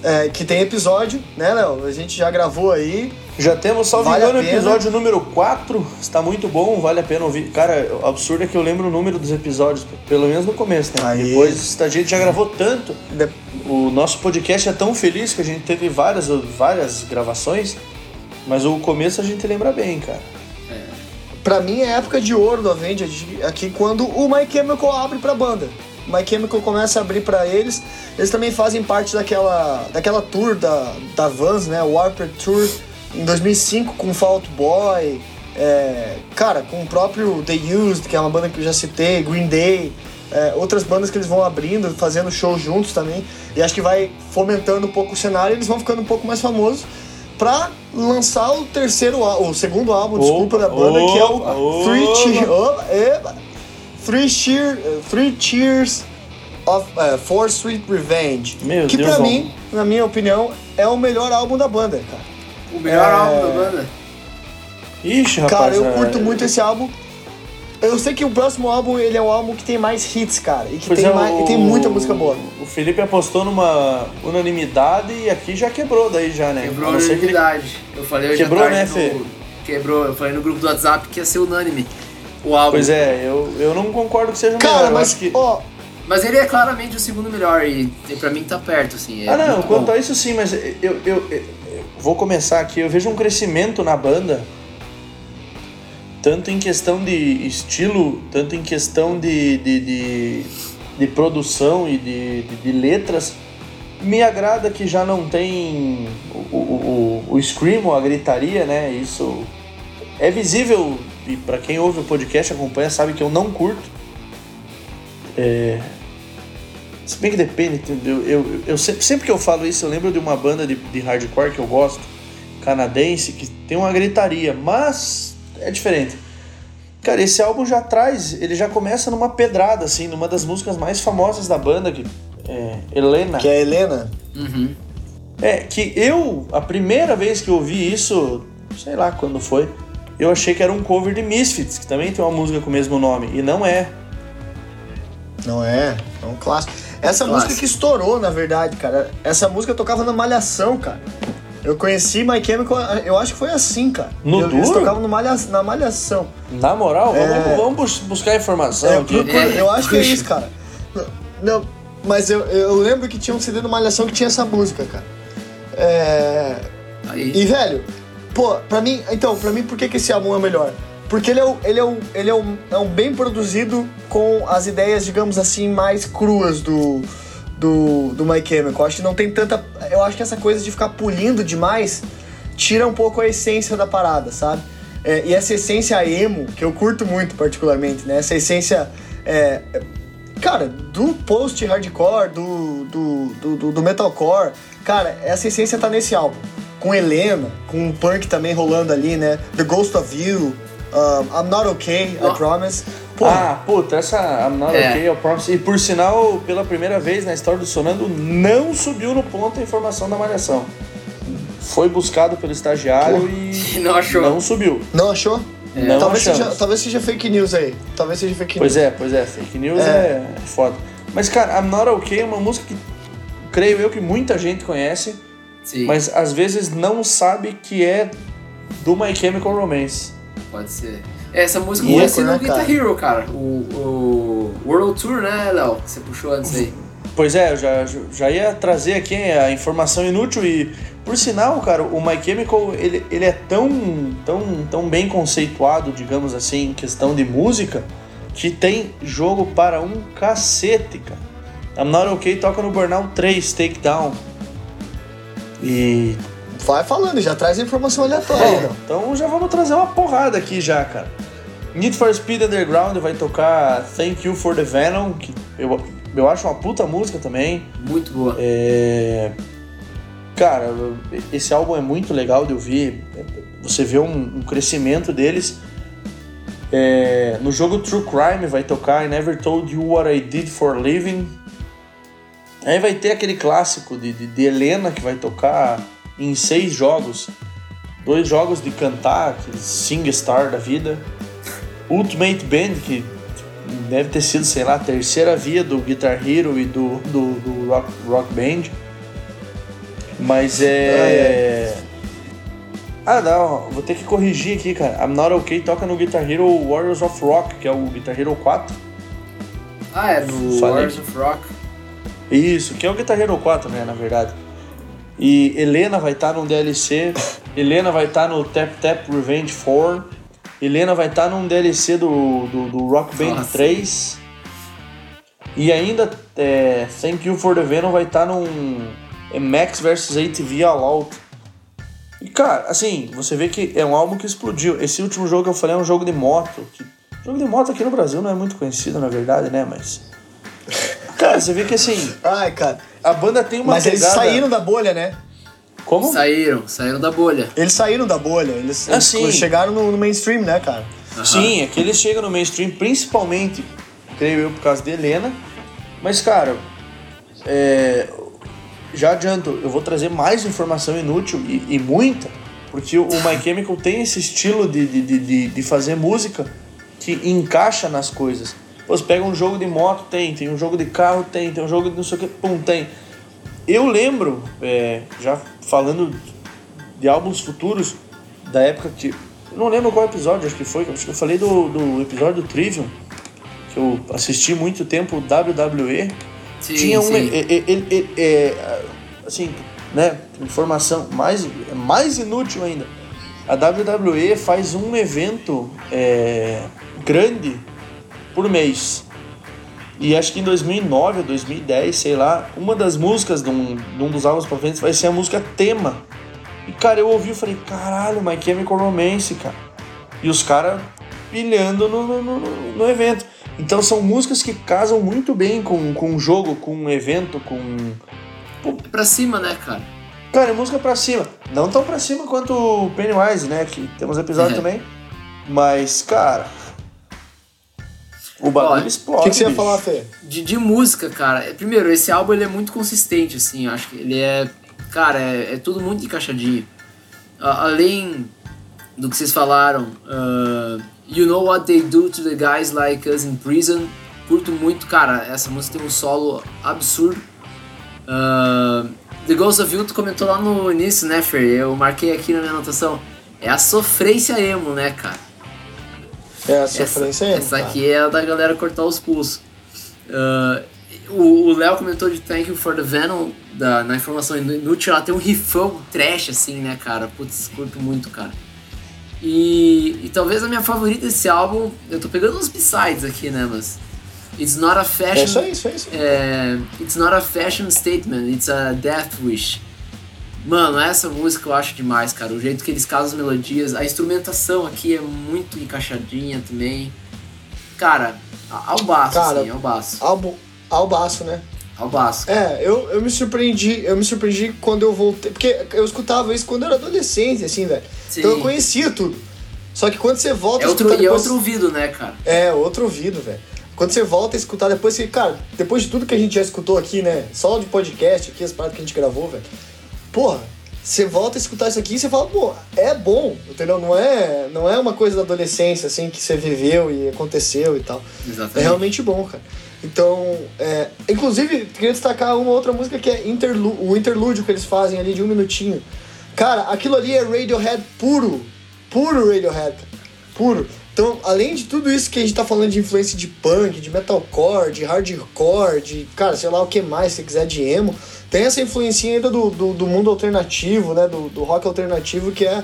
É, que tem episódio, né, Léo? A gente já gravou aí. Já temos, salvo Vale engano, episódio número 4. Está muito bom, vale a pena ouvir. Cara, o absurdo é que eu lembro o número dos episódios, pelo menos no começo, né? Aí. Depois a gente já gravou tanto. O nosso podcast é tão feliz que a gente teve várias, várias gravações, mas o começo a gente lembra bem, cara. Pra mim é época de ouro do Avenged aqui quando o My Chemical abre pra banda. O My Chemical começa a abrir pra eles. Eles também fazem parte daquela, daquela tour da, da Vans, né? Warped Tour em 2005 com Fall Out Boy. É, cara, com o próprio The Used, que é uma banda que eu já citei, Green Day, é, outras bandas que eles vão abrindo, fazendo shows juntos também. E acho que vai fomentando um pouco o cenário e eles vão ficando um pouco mais famosos pra lançar o terceiro o segundo álbum, desculpa, da banda, que é o Three, Cheer, oh, Three, Cheer, Three Cheers of uh, Four Sweet Revenge. Meu que Deus pra bom. mim, na minha opinião, é o melhor álbum da banda, cara. O melhor É. álbum da banda. Ixi, rapaz. Cara, eu é- curto muito esse álbum. Eu sei que o próximo álbum ele é um álbum que tem mais hits, cara, e que Pois tem, é, mais, o- e tem muita música boa. O Felipe apostou numa unanimidade e aqui já quebrou daí já, né? Quebrou A ser que ele- unanimidade. Eu falei hoje Quebrou, né, no- Fê? Quebrou. Eu falei no grupo do WhatsApp que ia ser unânime o álbum. Pois é, eu, eu não concordo que seja o Cara, melhor. mas, que... ó, Mas ele é claramente o segundo melhor e, e pra mim tá perto, assim. é Ah, não, quanto bom. a isso sim, mas eu, eu- eu vou começar aqui. Eu vejo um crescimento na banda, tanto em questão de estilo, tanto em questão de, de, de, de produção e de, de, de letras. Me agrada que já não tem o, o, o, o a gritaria, né? Isso é visível e pra quem ouve o podcast, acompanha, sabe que eu não curto. É, se bem que depende, entendeu? Eu, eu, eu sempre, sempre que eu falo isso, eu lembro de uma banda de, de hardcore que eu gosto, canadense, que tem uma gritaria, mas é diferente. Cara, esse álbum já traz, ele já começa numa pedrada, assim, numa das músicas mais famosas da banda, que é Helena. que é a Helena. Uhum. É, que eu, a primeira vez que eu ouvi isso, sei lá quando foi, eu achei que era um cover de Misfits, que também tem uma música com o mesmo nome, e não é. Não é, é um clássico. Essa Clássico. música que estourou, na verdade, cara. Essa música tocava na Malhação, cara. Eu conheci My Chemical, eu acho que foi assim, cara. No Eu- Eles tocavam no malha, na Malhação. Na moral, É. vamos, vamos bus- buscar informação É, aqui. procura- É, eu acho que é isso, cara. Não, mas eu, eu lembro que tinha um CD do Malhação que tinha essa música, cara. É. Aí. E, velho, pô, pra mim, então, pra mim, por que, que esse álbum é o melhor? Porque ele é, o, ele, é, ele é, um, é um bem produzido com as ideias, digamos assim, mais cruas do, do, do My Chemical. Acho que não tem tanta. Eu acho que essa coisa de ficar pulindo demais tira um pouco a essência da parada, sabe? É, e essa essência emo, que eu curto muito particularmente, né? Essa essência. é, Cara, do post-hardcore, do, do, do- do metalcore, cara, essa essência tá nesse álbum. Com Helena, com o punk também rolando ali, né? The Ghost of You, um, I'm Not Okay, I. Promise. Pô, Ah, puta, essa I'm Not É. Okay, I Promise. E por sinal, pela primeira vez na história do Sonando, não subiu no ponto a informação da Malhação. Foi buscado pelo estagiário Pô. e Não achou. não subiu. não achou? Não talvez, achamos. seja, talvez seja fake news aí. Talvez seja fake Pois news. é, pois é, fake news É. é, foda. Mas, cara, I'm Not Okay é uma música que creio eu que muita gente conhece, Sim, mas às vezes não sabe que é do My Chemical Romance. Pode ser. Essa música é, assim né, no Guitar cara? Hero, cara. O, o World Tour, né, Léo? Que você puxou antes aí. Pois é, eu já, já ia trazer aqui a informação inútil e, por sinal, cara, o My Chemical, ele, ele é tão, tão, tão bem conceituado, digamos assim, em questão de música, que tem jogo para um cacete, cara. I'm Not Okay toca no Burnout 3, Takedown. E... Vai falando, já traz a informação aleatória. Bom, não. então já vamos trazer uma porrada aqui já, cara. Need for Speed Underground vai tocar Thank You for the Venom, que eu, eu acho uma puta música também. Muito boa. É... Cara, esse álbum é muito legal de ouvir. Você vê um, um crescimento deles. É, No jogo True Crime vai tocar I Never Told You What I Did for a Living. Aí vai ter aquele clássico de, de, de Helena que vai tocar em seis jogos. Dois jogos de cantar, aquele Sing Star da vida. Ultimate Band, que deve ter sido, sei lá, a terceira via do Guitar Hero e do, do, do rock, rock Band. Mas é. Ah, não, vou ter que corrigir aqui, cara. I'm Not Okay toca no Guitar Hero Warriors of Rock, que é o Guitar Hero 4. Ah, é do Falei. Wars of Rock. Isso, que é o Guitar Hero 4, né, na verdade. E Helena vai estar num DLC, Helena vai estar no Tap Tap Revenge 4, Helena vai estar num DLC do, do, do Rock Band Nossa. 3. E ainda é, Thank You for the Venom vai estar num é Max vs ATV All Out. E E cara, assim, você vê que é um álbum que explodiu. Esse último jogo que eu falei é um jogo de moto. Que... Jogo de moto aqui no Brasil não é muito conhecido, na verdade, né? Mas. Cara, você vê que assim. Ai, cara. A banda tem uma Mas pegada... eles saíram da bolha, né? Como? Saíram, saíram da bolha. Eles saíram da bolha. Eles, Ah, eles sim. chegaram no, no mainstream, né, cara? Sim, é que eles chegam no mainstream, principalmente, creio eu, por causa de Helena. Mas, cara, é, já adianto, eu vou trazer mais informação inútil e, e muita, porque o, My Chemical tem esse estilo de, de, de, de fazer música que encaixa nas coisas. Pô, Você pega um jogo de moto, tem, tem um jogo de carro, tem, tem um jogo de não sei o que, pum, tem. Eu lembro, é, já falando de álbuns futuros, da época que. Não lembro qual episódio, acho que foi. Acho que eu falei do, do episódio do Trivium, que eu assisti muito tempo WWE. Sim, Tinha um. é- é- é, assim, né? Informação mais, mais inútil ainda. A WWE faz um evento é, grande por mês. E acho que em 2009 ou 2010, sei lá, uma das músicas de um, de um dos álbuns pra frente vai ser a música tema. E cara, eu ouvi e falei, caralho, My Chemical Romance, cara. E os caras pilhando no, no, no, no evento. Então são músicas que casam muito bem com, com o jogo, com o evento, com. É pra cima, né, cara? Cara, é música pra cima. Não tão pra cima quanto o Pennywise, né? Que temos episódio É. também. Mas, cara. O bagulho Olha, O explode. que, que você ia bicho. falar, Fê? De, de música, cara. é- Primeiro, esse álbum ele é muito consistente, assim. eu Acho que ele é. Cara, é, é tudo muito encaixadinho. A- além do que vocês falaram, uh, You Know What They Do to the Guys Like Us in Prison. Curto muito, cara. Essa música tem um solo absurdo. Uh, the Ghost of You, tu comentou lá no início, né, Fer? Eu marquei aqui na minha anotação. É a sofrência emo, né, cara? É, a Essa, sofrência aí. essa aqui é a da galera cortar os pulsos. Ah, o Léo comentou de Thank You for the Venom, da, na informação inútil, ela tem um rifão trash, assim, né, cara? Putz, curto muito, cara. E, e talvez a minha favorita desse álbum, eu tô pegando uns b-sides aqui, né, mas... It's not a fashion... É isso aí, isso aí. Isso aí. É, it's not a fashion statement, it's a death wish. Mano, essa música eu acho demais, cara. O jeito que eles casam as melodias, a instrumentação aqui é muito encaixadinha também. Cara, a- ao baço, Cara, assim, ao baço. Álbum, albaço, né? Ao baço. É, eu, eu me surpreendi, eu me surpreendi quando eu voltei. Porque eu escutava isso quando eu era adolescente, assim, velho. Então eu conhecia tudo. Só que quando você volta É a outro, escutar e é depois- outro ouvido, né, cara? É, outro ouvido, velho. Quando você volta a escutar depois, você, cara, depois de tudo que a gente já escutou aqui, né? Só de podcast aqui, as paradas que a gente gravou, velho. Porra, você volta a escutar isso aqui e você fala, pô, é bom, entendeu? Não é, não é uma coisa da adolescência, assim, que você viveu e aconteceu e tal. É Exatamente. realmente bom, cara. Então, é, inclusive, queria destacar uma outra música que é interlu o interlúdio que eles fazem ali de um minutinho. Cara, aquilo ali é Radiohead puro. Puro Radiohead. Puro. Então, além de tudo isso que a gente tá falando de influência de punk, de metalcore, de hardcore, de, cara, sei lá o que mais, se quiser, de emo, tem essa influência ainda do, do, do mundo alternativo, né? Do, do rock alternativo que é,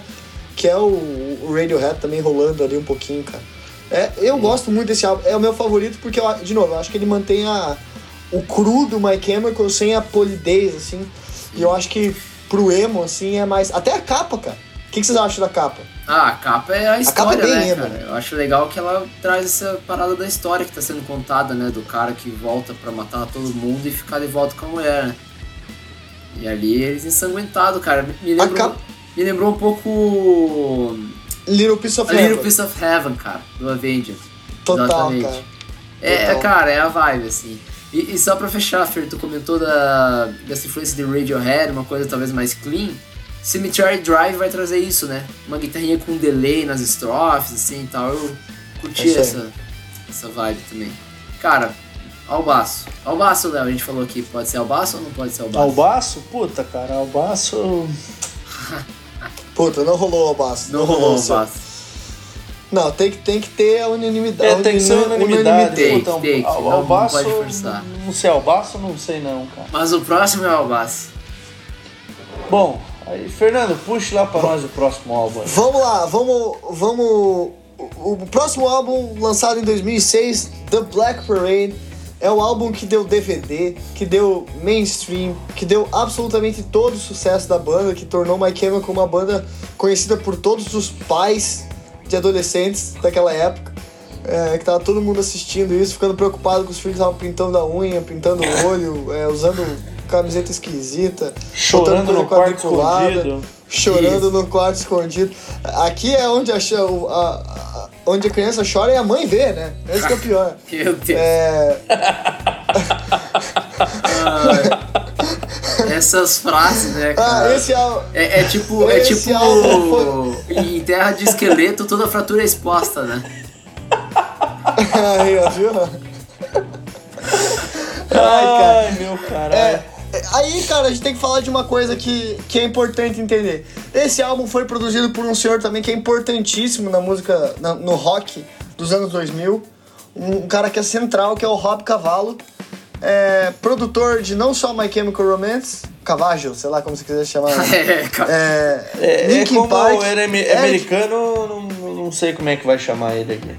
que é o, o Radiohead também rolando ali um pouquinho, cara. É, eu gosto muito desse álbum. É o meu favorito porque, eu, de novo, eu acho que ele mantém a, o cru do My Chemical sem a polidez, assim. E eu acho que pro emo, assim, é mais... Até a capa, cara. O que, que vocês acham da capa? Ah, a capa é a história, capa é bem né, emo. cara? Eu acho legal que ela traz essa parada da história que tá sendo contada, né? Do cara que volta pra matar todo mundo e ficar de volta com a mulher, né? E ali eles ensanguentados, cara. Me- lembrou, capa- me lembrou um pouco Little Piece of A Little Heaven. Piece of Heaven, cara, do Avengers. Total, Exatamente. cara. É, Total. cara, é a vibe, assim. E, e só pra fechar, Fer, tu comentou da, dessa influência de Radiohead, uma coisa talvez mais clean. Cemetery Drive vai trazer isso, né? Uma guitarrinha com delay nas estrofes, assim e tal. Eu curti É essa, essa vibe também. Cara, Albaço. Albaço, Léo, a gente falou aqui. Pode ser Albaço ou não pode ser Albaço? Albaço? Puta, cara, Albaço. Puta, não rolou o Albaço. Não rolou seu- Albaço. Não, tem que, tem que ter a unanimidade. É, tem que ser unanimidade. Tem, Puta, tem que, Al- não- não Albaço. pode forçar. Não sei, Albaço não sei não, cara. Mas o próximo é o Albaço. Bom, aí, Fernando, puxe lá pra nós o próximo álbum. aí. Vamos lá, vamos. vamos o, o próximo álbum lançado em 2006, The Black Parade, é o álbum que deu DVD, que deu mainstream, que deu absolutamente todo o sucesso da banda, que tornou My Chemical uma banda conhecida por todos os pais de adolescentes daquela época. É, que tava todo mundo assistindo isso, ficando preocupado com os filhos estavam pintando a unha, pintando o olho, é, usando camiseta esquisita, chorando no quarto escondido. Chorando no quarto escondido. Aqui é onde a, a- a- onde a criança chora e a mãe vê, né? Esse que é o pior. Meu Deus. É, Essas frases, né, cara? ah, esse álbum. É, é tipo, é Esse tipo álbum em terra de esqueleto, toda fratura é exposta, né? Aí, ó, viu? Ai, cara. Ai, meu caralho. É, é, aí, cara, a gente tem que falar de uma coisa que, que é importante entender. Esse álbum foi produzido por um senhor também que é importantíssimo na música, na- no rock dos anos 2000. Um, um cara que é central, que é o Rob Cavallo. É, produtor de não só My Chemical Romance, Cavaggio, sei lá como você quiser chamar. É. É, É, é Linkin como Park, ele é Eric- americano, não, não sei como é que vai chamar ele aqui.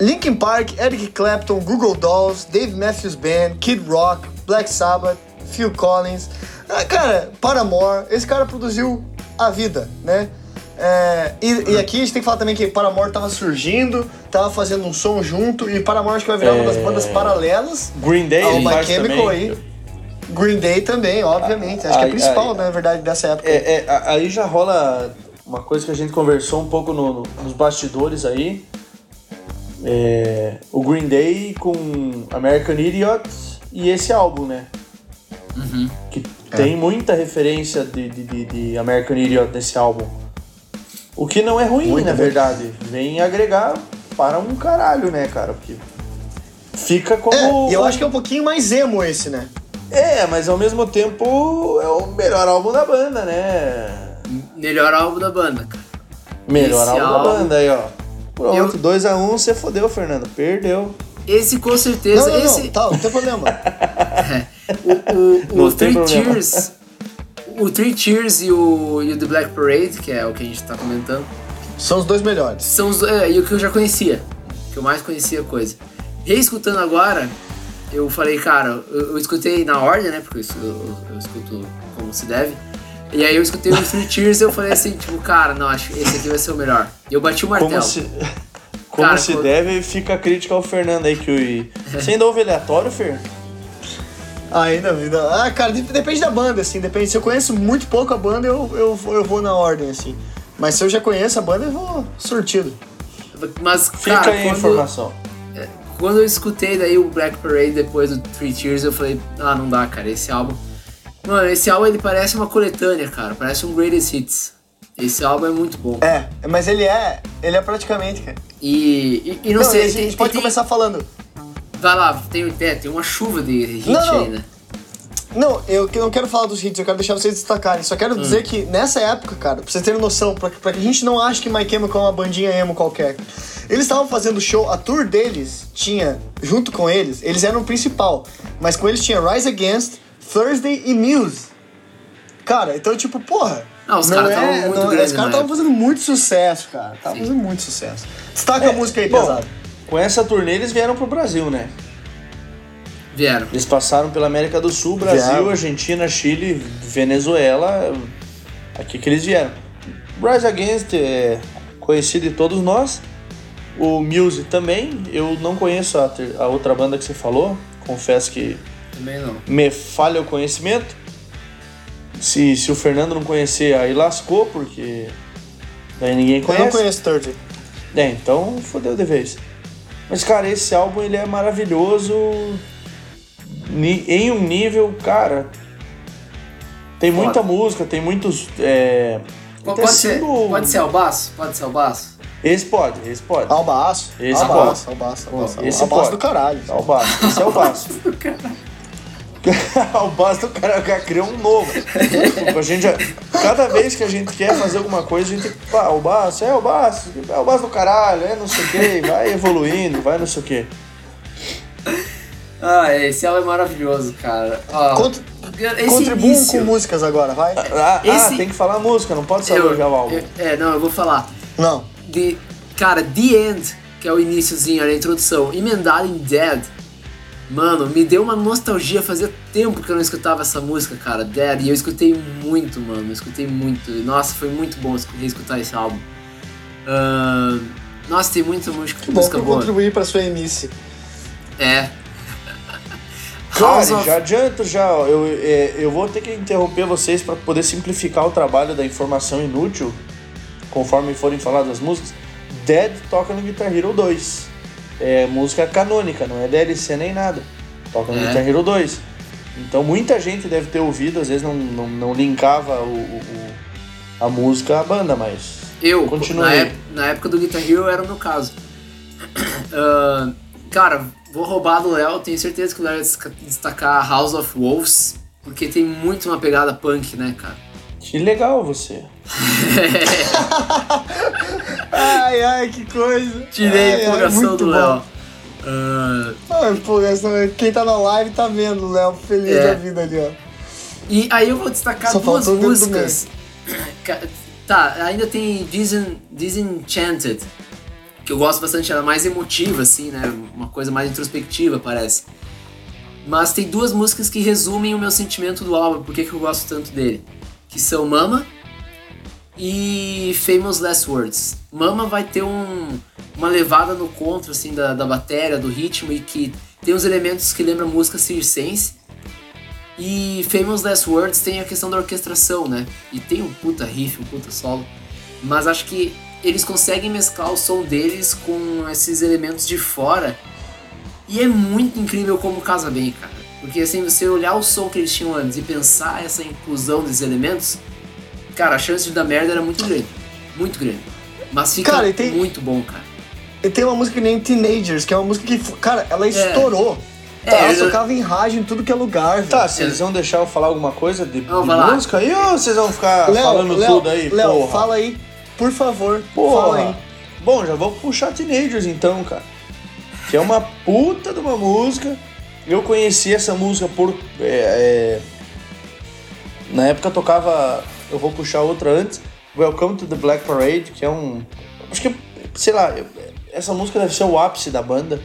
Linkin Park, Eric Clapton, Google Dolls, Dave Matthews Band, Kid Rock, Black Sabbath, Phil Collins. Ah, cara, Paramore, esse cara produziu a vida, né? É, e, e aqui a gente tem que falar também que Paramore tava surgindo, tava fazendo um som junto, e Paramore acho que vai virar uma das É. bandas paralelas Green Day ao My Chemical também. aí. Green Day também, obviamente. Acho que é a principal, ai. na verdade, dessa época. É, é, aí já rola uma coisa que a gente conversou um pouco no- no- nos bastidores aí. É, o Green Day com American Idiot e esse álbum, né? Que tem muita referência de, de, de- de American Idiot nesse álbum. O que não é ruim, Muito, na muito. verdade. Vem agregar para um caralho, né, cara? Porque fica como. É, e eu acho que é um pouquinho mais emo esse, né? É, mas ao mesmo tempo é o melhor álbum da banda, né? Melhor álbum da banda, cara. Melhor Esse álbum da álbum- banda aí, ó. Pronto, Eu- 2x1, você fodeu, Fernando. Perdeu. Esse com Não, certeza. não, não, esse, tá, não tem problema. O, o, Não o tem Three problema. Cheers. O Three Cheers e o, e o The Black Parade, que é o que a gente tá comentando, São os dois melhores. são os é, e o que eu já conhecia. Que eu mais conhecia a coisa. Reescutando agora, eu falei, cara, eu, eu escutei na ordem, né? Porque eu, eu, eu escuto como se deve. E aí eu escutei o Three Cheers e eu falei assim, tipo, cara, não, acho que esse aqui vai ser o melhor. E eu bati o martelo. Como se, como Cara, se quando- deve, fica a crítica ao Fernando aí que o. Você ainda ouve aleatório, Fer? Ainda, vida. Ah, cara, dep- depende da banda, assim. Depende. Se eu conheço muito pouco a banda, eu, eu, vou- eu vou na ordem, assim. Mas se eu já conheço a banda, eu vou sortido. Mas, Fica cara, aí a quando, informação. quando eu escutei daí o Black Parade depois do Three Tears, eu falei, ah, não dá, cara, esse álbum. Mano, esse álbum ele parece uma coletânea, cara. Parece um Greatest Hits. Esse álbum é muito bom. É, mas ele é. Ele é praticamente, cara. E, e, e não, Não, sei, a gente tem- pode tem- começar falando. Vai lá, tem, é, tem uma chuva de hit Não, não. aí, né? Não, eu que- não quero falar dos hits, eu quero deixar vocês destacarem. Só quero dizer que nessa época, cara, pra vocês terem noção, pra, pra que a gente não ache que My Chemical é uma bandinha emo qualquer. Eles estavam fazendo show, a tour deles tinha, junto com eles, eles eram o principal, mas com eles tinha Rise Against, Thursday e Muse. Cara, então tipo, porra. Não, os caras é- tavam muito não- grandes Os caras estavam fazendo muito sucesso, cara. Estavam fazendo muito sucesso. Destaca a música aí, Bom, pesado. com essa turnê eles vieram pro Brasil, né? Vieram. Eles passaram pela América do Sul, Brasil, Vieram. Argentina, Chile, Venezuela. Aqui que eles vieram. Rise Against é conhecido de todos nós. O Muse também. Eu não conheço a, ter- a outra banda que você falou. Confesso que Também não. me falha o conhecimento. Se, se o Fernando não conhecer, aí lascou, porque daí ninguém Eu conhece. não conheço Thursday. É, então fodeu de vez. Mas, cara, esse álbum ele é maravilhoso em um nível, cara. Tem Foda. muita música, tem muitos. É, Pode, pode ser, pode ser Albaço? Pode ser Albaço? Esse pode, esse pode. Albaço. Esse Albaço, Albaço, Albaço. Esse Albaço pode. do caralho. É o baço. Esse é o baço. o baço do cara, o cara criou um novo. A gente já, cada vez que a gente quer fazer alguma coisa, a gente. Pá, o baço, é o baço, é o baço do caralho, é não sei o que, vai evoluindo, vai não sei o que. Ah, esse álbum é maravilhoso, cara. Ó, Cont- esse Contribuam início, com músicas agora, vai? Ah, Esse- ah, tem que falar música, não pode só elogiar o álbum. eu- É, não, eu vou falar. Não. de cara, The End, que é o iníciozinho, a introdução, emendado em Dead, Mano, me deu uma nostalgia, fazia tempo que eu não escutava essa música, cara, Dead, e eu escutei muito, mano, eu escutei muito. Nossa, foi muito bom reescutar esse álbum. Uh, nossa, tem muita música, que música bom boa. contribuir pra sua emice. É. Claro, já adianto já, eu, é, eu vou ter que interromper vocês para poder simplificar o trabalho da informação inútil, conforme forem falar das músicas. Dead toca no Guitar Hero 2. É música canônica, não é DLC nem nada. Toca no É. Guitar Hero 2. Então muita gente deve ter ouvido, às vezes não, não, não linkava o, o- a música à banda, mas. Eu, Continue na, época do Guitar Hero era o meu caso. Ah, cara, vou roubar do Léo, tenho certeza que o Léo vai destacar House of Wolves, porque tem muito uma pegada punk, né, cara? Que legal você. Ai, ai, que coisa. Tirei Ai, a empolgação do. Léo. Ah, Ah, empolgação. Quem tá na live tá vendo o Léo feliz É. da vida ali, ó. e aí eu vou destacar Só duas músicas. Ca- Tá, ainda tem Disen- Disenchanted, que eu gosto bastante, ela é mais emotiva, assim, né? Uma coisa mais introspectiva, parece. Mas tem duas músicas que resumem o meu sentimento do álbum, por que que eu gosto tanto dele. Que são Mama e Famous Last Words. Mama vai ter um, uma levada no contra, assim, da, da bateria, do ritmo, e que tem uns elementos que lembram música circense. E Famous Last Words tem a questão da orquestração, né? E tem um puta riff, um puta solo. Mas acho que eles conseguem mesclar o som deles com esses elementos de fora. E é muito incrível como casa bem, cara. Porque assim, você olhar o som que eles tinham antes e pensar essa inclusão desses elementos, cara, a chance de dar merda era muito grande. Muito grande. Mas fica Cara, tem- muito bom, cara. E tem uma música que nem Teenagers, que é uma música que, cara, ela estourou. É, ela eu- tocava em rádio em tudo que é lugar. Tá, vocês vão deixar eu falar alguma coisa de, Não, de música aí ou vocês vão ficar Léo, falando Léo, tudo aí? Léo, porra? fala aí, por favor. Porra. Fala aí. Bom, já vou puxar Teenagers então, cara. Que é uma puta de uma música. Eu conheci essa música por. é, é, Na época tocava. Eu vou puxar outra antes. Welcome to the Black Parade, que é um. Acho que, sei lá, essa música deve ser o ápice da banda.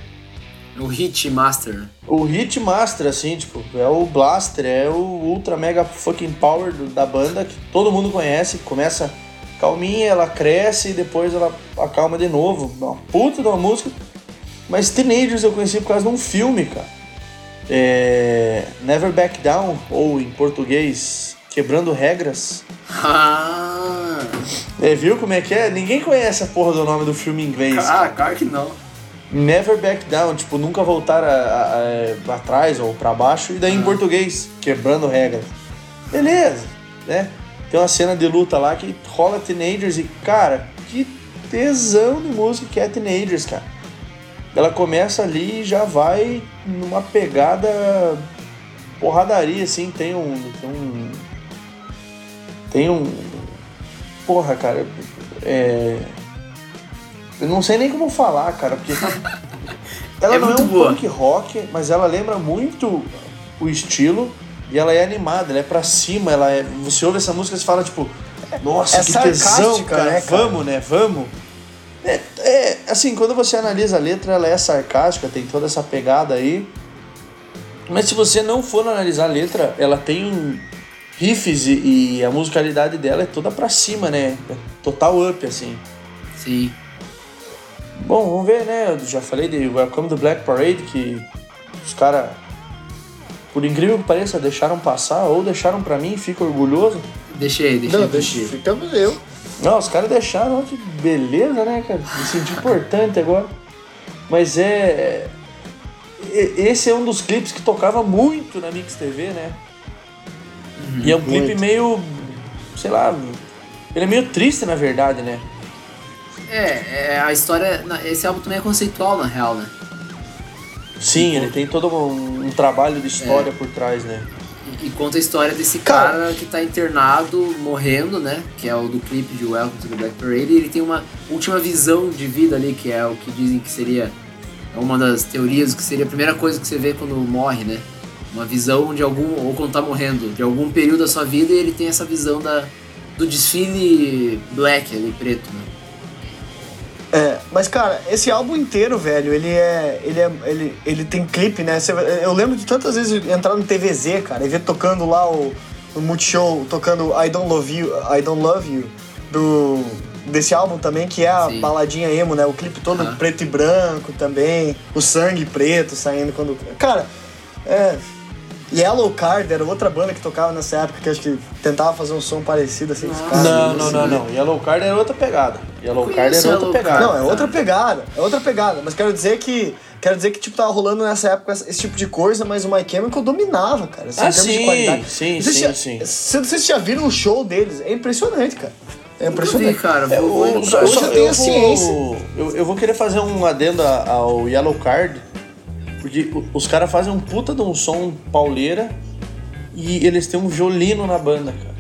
O Hit Master. né? O Hit Master, assim, tipo, é o Blaster, é o Ultra Mega Fucking Power do- da banda que todo mundo conhece. Começa calminha, ela cresce e depois ela acalma de novo. Uma puta de uma música. Mas Teenagers eu conheci por causa de um filme, cara. É... Never Back Down, ou em português, Quebrando Regras. Ah, É, viu como é que é? Ninguém conhece a porra do nome do filme em inglês. cara, claro que não. Never back down, tipo, nunca voltar atrás ou pra baixo, e daí em português, quebrando regras. Beleza, né? Tem uma cena de luta lá que rola Teenagers e, cara, que tesão de música que é Teenagers, cara. Ela começa ali e já vai numa pegada porradaria, assim, tem um. Tem um. Tem um. Porra, cara. É. Eu não sei nem como falar, cara, porque. Ela É não muito é um boa. punk rock, mas ela lembra muito o estilo e ela é animada, ela é pra cima, ela é. Você ouve essa música e fala, tipo, nossa, É que tesão, sarcástica, cara. né, cara? Vamos, né? Vamos. É, assim, quando você analisa a letra, ela é sarcástica, tem toda essa pegada aí. Mas se você não for analisar a letra, ela tem um riffs e, e a musicalidade dela é toda pra cima, né? É total up, assim. Sim. Bom, vamos ver, né? Eu já falei de Welcome to Black Parade, que os caras, por incrível que pareça, deixaram passar ou deixaram pra mim, fico orgulhoso. Deixei, deixei. Não, deixei. ficamos eu. Não, os caras deixaram, que beleza, né, cara? Me senti importante agora. Mas é. é- Esse é um dos clipes que tocava muito na Mix TV, né? e é um clipe muito. meio. sei lá. Ele é meio triste, na verdade, né? É, é, a história. Esse álbum também é conceitual, na real, né? Sim, ele tem todo um, um trabalho de história É. por trás, né? E, conta a história desse Cara. cara que tá internado, morrendo, né? Que é o do clipe de Welcome to the Black Parade. E ele tem uma última visão de vida ali, que é o que dizem que seria é uma das teorias, que seria a primeira coisa que você vê quando morre, né? Uma visão de algum, ou quando tá morrendo, de algum período da sua vida e ele tem essa visão da, do desfile black ali, preto, né? É, mas cara, esse álbum inteiro, velho, ele é. Ele é. Ele, ele tem clipe, né? Eu lembro de tantas vezes entrar no TVZ, cara, e ver tocando lá o, o Multishow, tocando I Don't Love You, I Don't Love You, do. Desse álbum também, que é a Sim. baladinha emo, né? O clipe todo uh -huh. preto e branco também. O sangue preto saindo quando. Cara, é. Yellow Card era outra banda que tocava nessa época que acho que tentava fazer um som parecido assim. Não, não, não, não, não. Yellow Card era outra pegada. Yellow Card era outra pegada. Não, é outra pegada. É outra pegada. Mas quero dizer que. Quero dizer que, tipo, tava rolando nessa época esse tipo de coisa, mas o My Chemical dominava, cara. Assim, ah, sim, sim, sim, já, sim. Vocês já viram o show deles? É impressionante, cara. É impressionante. Vi, cara. É, vou, eu, eu, eu, tenho a ciência. Eu, eu vou querer fazer um adendo ao Yellow Card, porque os caras fazem um puta de um som pauleira e eles têm um violino na banda, cara.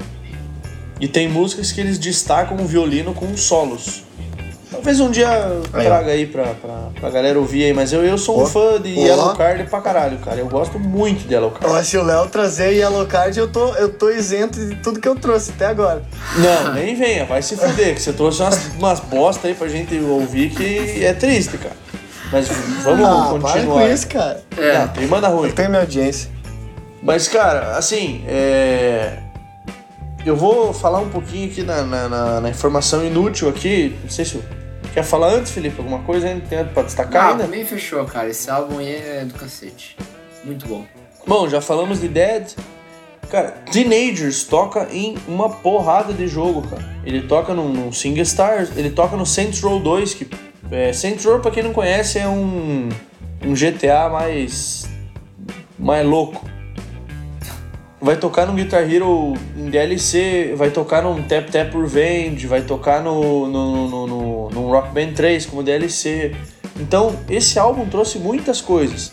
E tem músicas que eles destacam o violino com solos. Talvez um dia aí, traga aí pra, pra, pra galera ouvir aí, mas eu, eu sou um oh, fã de oh. Yellow Card pra caralho, cara. Eu gosto muito de Yellow Card. Ó, se o Léo trazer Yellow Card, eu tô, eu tô isento de tudo que eu trouxe até agora. Não, nem venha, vai se fuder, que você trouxe umas, umas bosta aí pra gente ouvir que é triste, cara. Mas vamos ah, continuar. Para com isso, cara. É. Não, tem manda ruim. Eu tenho minha audiência. Mas, cara, assim, é... eu vou falar um pouquinho aqui na, na, na, na, informação inútil aqui. Não sei se quer falar antes, Felipe, alguma coisa hein? tem pra destacar ah, ainda? também fechou, cara. Esse álbum aí é do cacete. Muito bom. Bom, já falamos de Dead. Cara, Teenagers toca em uma porrada de jogo, cara. Ele toca no, no Sing Stars, ele toca no Saints Row 2, que é, Saints Row, pra quem não conhece, é um, um GTA mais mais louco vai tocar no Guitar Hero em DLC, vai tocar no Tap Tap Revenge, vai tocar no, no, no, no, no Rock Band 3 como DLC. Então, esse álbum trouxe muitas coisas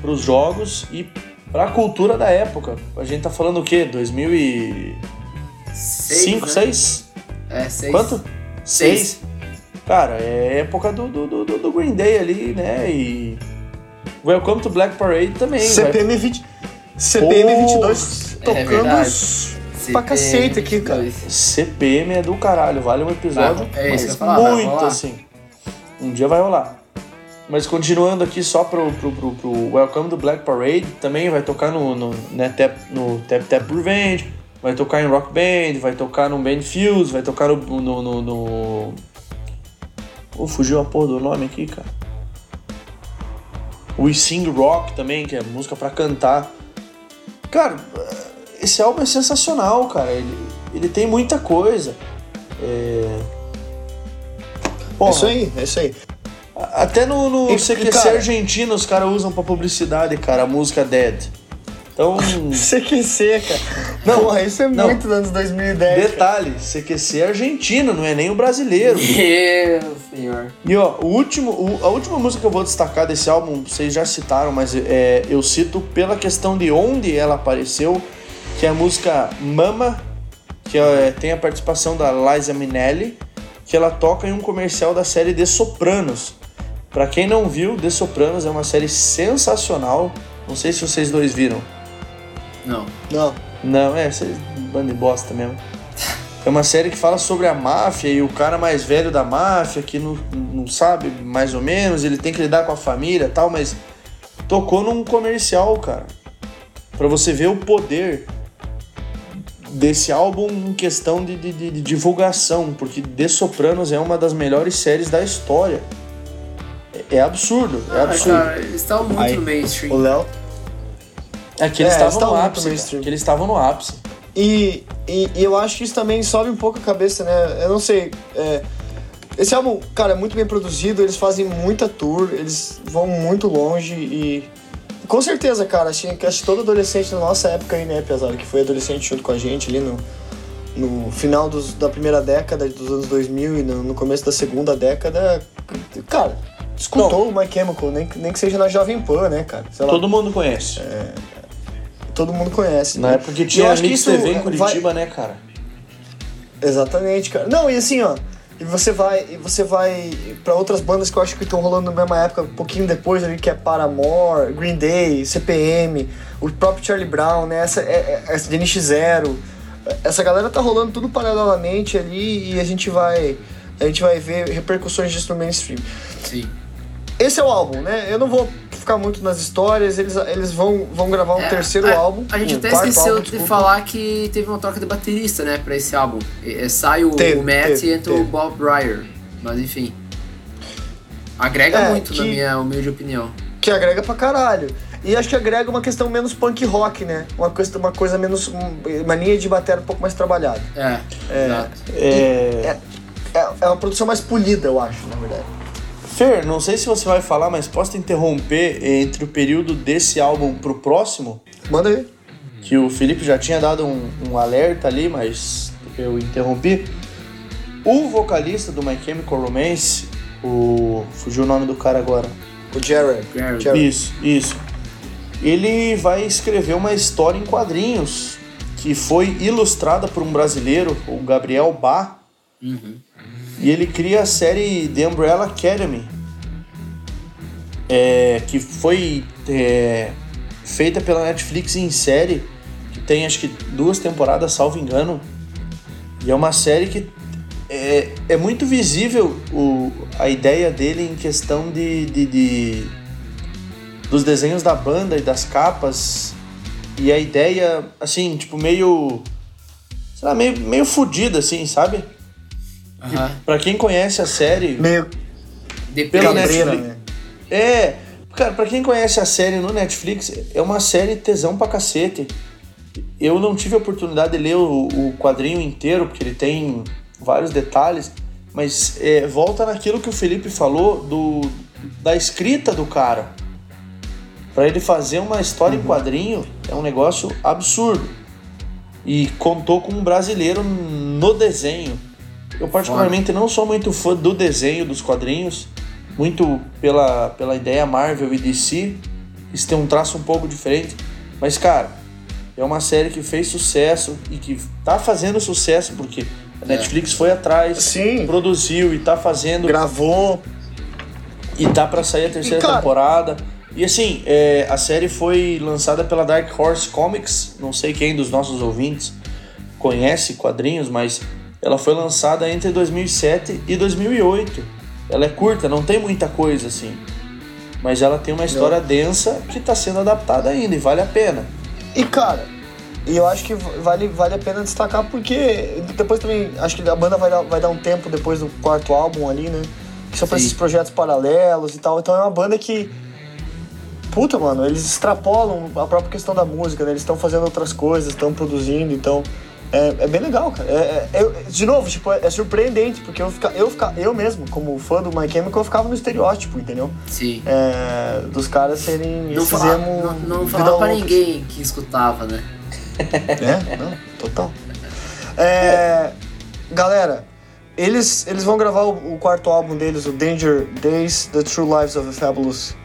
para os jogos e para a cultura da época. A gente tá falando o quê? 2005, 6? Né? É, 6. Quanto? 6. Cara, é época do, do, do, do Green Day ali, né? E Welcome to Black Parade também. CPM vai... 20... CPM 22 tocando é pra cacete aqui, cara. CPM é do caralho, vale um episódio. Vai, é isso falar, muito assim. Um dia vai rolar. Mas continuando aqui só pro, pro, pro, pro Welcome to Black Parade, também vai tocar no, no, né, tap, no Tap Tap Revenge, vai tocar em Rock Band, vai tocar no Band Fuse, vai tocar no. no, no, no... Oh, fugiu a porra do nome aqui, cara. We Sing Rock também, que é música para cantar. Cara, esse álbum é sensacional, cara. Ele, ele tem muita coisa. É... Porra, é isso aí, é isso aí. Até no, no e, CQC cara, argentino os caras usam pra publicidade, cara, a música Dead. Então. CQC, cara. Não, Porra, isso é não, muito dos anos 2010. Detalhe, cara. CQC é argentino, não é nem o brasileiro. Meu senhor. E ó, o último, o, a última música que eu vou destacar desse álbum, vocês já citaram, mas é, eu cito pela questão de onde ela apareceu, que é a música Mama, que é, tem a participação da Liza Minnelli, que ela toca em um comercial da série The Sopranos. Para quem não viu, The Sopranos é uma série sensacional. Não sei se vocês dois viram. Não. Não. Não, é, vocês banda de bosta mesmo. É uma série que fala sobre a máfia e o cara mais velho da máfia, que não, não sabe mais ou menos, ele tem que lidar com a família e tal, mas tocou num comercial, cara. Pra você ver o poder desse álbum em questão de, de, de divulgação, porque The Sopranos é uma das melhores séries da história. É, é absurdo, é absurdo. Ah, cara, eles estão muito Aí, no mainstream. O Léo é que eles é, estavam no ápice. Que eles estavam no ápice. E, e, e, eu acho que isso também sobe um pouco a cabeça, né? Eu não sei. É, esse álbum, cara, é muito bem produzido, eles fazem muita tour, eles vão muito longe e. Com certeza, cara, acho que acho todo adolescente na nossa época aí, né, apesar que foi adolescente junto com a gente ali no, no final dos, da primeira década dos anos 2000 e no, no começo da segunda década, cara, escutou o My Chemical, nem, nem que seja na Jovem Pan, né, cara? Todo mundo conhece. É, todo mundo conhece. Na né? época que tinha a Mix TV em Curitiba, vai... né, cara? Exatamente, cara. Não, e assim, ó, e você vai, e você vai para outras bandas que eu acho que estão rolando na mesma época, um pouquinho depois ali, que é Paramore, Green Day, CPM, o próprio Charlie Brown, né? Essa, é, é, essa Zero. Essa galera tá rolando tudo paralelamente ali e a gente vai a gente vai ver repercussões disso no mainstream. Sim. Esse é o álbum, né? Eu não vou ficar muito nas histórias, eles, eles vão, vão gravar um É, terceiro a, álbum. A gente um até esqueceu álbum, de desculpa. falar que teve uma troca de baterista, né, pra esse álbum. É, sai o, Teve, o Matt teve, e entra o teve. Bob Breyer. Mas enfim. Agrega É, muito, na que- minha humilde opinião. Que agrega pra caralho. E acho que agrega uma questão menos punk rock, né? Uma coisa, uma coisa menos. Uma linha de bateria um pouco mais trabalhada. É, exato. É... É, é uma produção mais polida, eu acho, na verdade. Fer, não sei se você vai falar, mas posso te interromper entre o período desse álbum pro próximo? Manda aí. Que o Felipe já tinha dado um, um alerta ali, mas eu interrompi. O vocalista do My Chemical Romance, o. Fugiu o nome do cara agora. O Jared. Jared. Jared. Isso, isso. Ele vai escrever uma história em quadrinhos que foi ilustrada por um brasileiro, o Gabriel Bá, Uhum. E ele cria a série The Umbrella Academy, é, que foi é, feita pela Netflix em série, que tem acho que duas temporadas, salvo engano, e é uma série que é, é muito visível o, a ideia dele em questão de, de, de- dos desenhos da banda e das capas. E a ideia assim tipo meio sei lá, meio meio fodida assim sabe Aham. Pra quem conhece a série Meio Depende. Pela cabreira, Netflix. né? é cara pra quem conhece a série no Netflix é uma série tesão pra cacete eu não tive a oportunidade de ler o, o quadrinho inteiro porque ele tem vários detalhes mas é, volta naquilo que o Felipe falou do da escrita do cara Pra ele fazer uma história em quadrinho é um negócio absurdo. E contou com um brasileiro no desenho. Eu particularmente não sou muito fã do desenho dos quadrinhos, muito pela, pela ideia Marvel e DC. Isso tem um traço um pouco diferente, mas cara, é uma série que fez sucesso e que tá fazendo sucesso porque a Netflix foi atrás, Sim. produziu e tá fazendo Gravou. e tá pra sair a terceira E, cara- temporada. E assim, é, a série foi lançada pela Dark Horse Comics. Não sei quem dos nossos ouvintes conhece quadrinhos, mas ela foi lançada entre 2007 e 2008. Ela é curta, não tem muita coisa assim. Mas ela tem uma história densa que tá sendo adaptada ainda e vale a pena. E cara, e eu acho que vale, vale a pena destacar porque depois também, acho que a banda vai dar, vai dar um tempo depois do quarto álbum ali, né? Que são pra esses projetos paralelos e tal. Então é uma banda que. Puta, mano, eles extrapolam a própria questão da música, né? Eles estão fazendo outras coisas, estão produzindo, então. É, é bem legal, cara. É, é- de novo, tipo, é, é surpreendente, porque eu, fica, eu, fica, eu mesmo, como fã do My Chemical, eu ficava no estereótipo, entendeu? Sim. É, dos caras serem Não, emo não, não falava pra ninguém que escutava, né? É, não, total. É, galera, eles, eles vão gravar o, o quarto álbum deles, o Danger Days, The True Lives of the Fabulous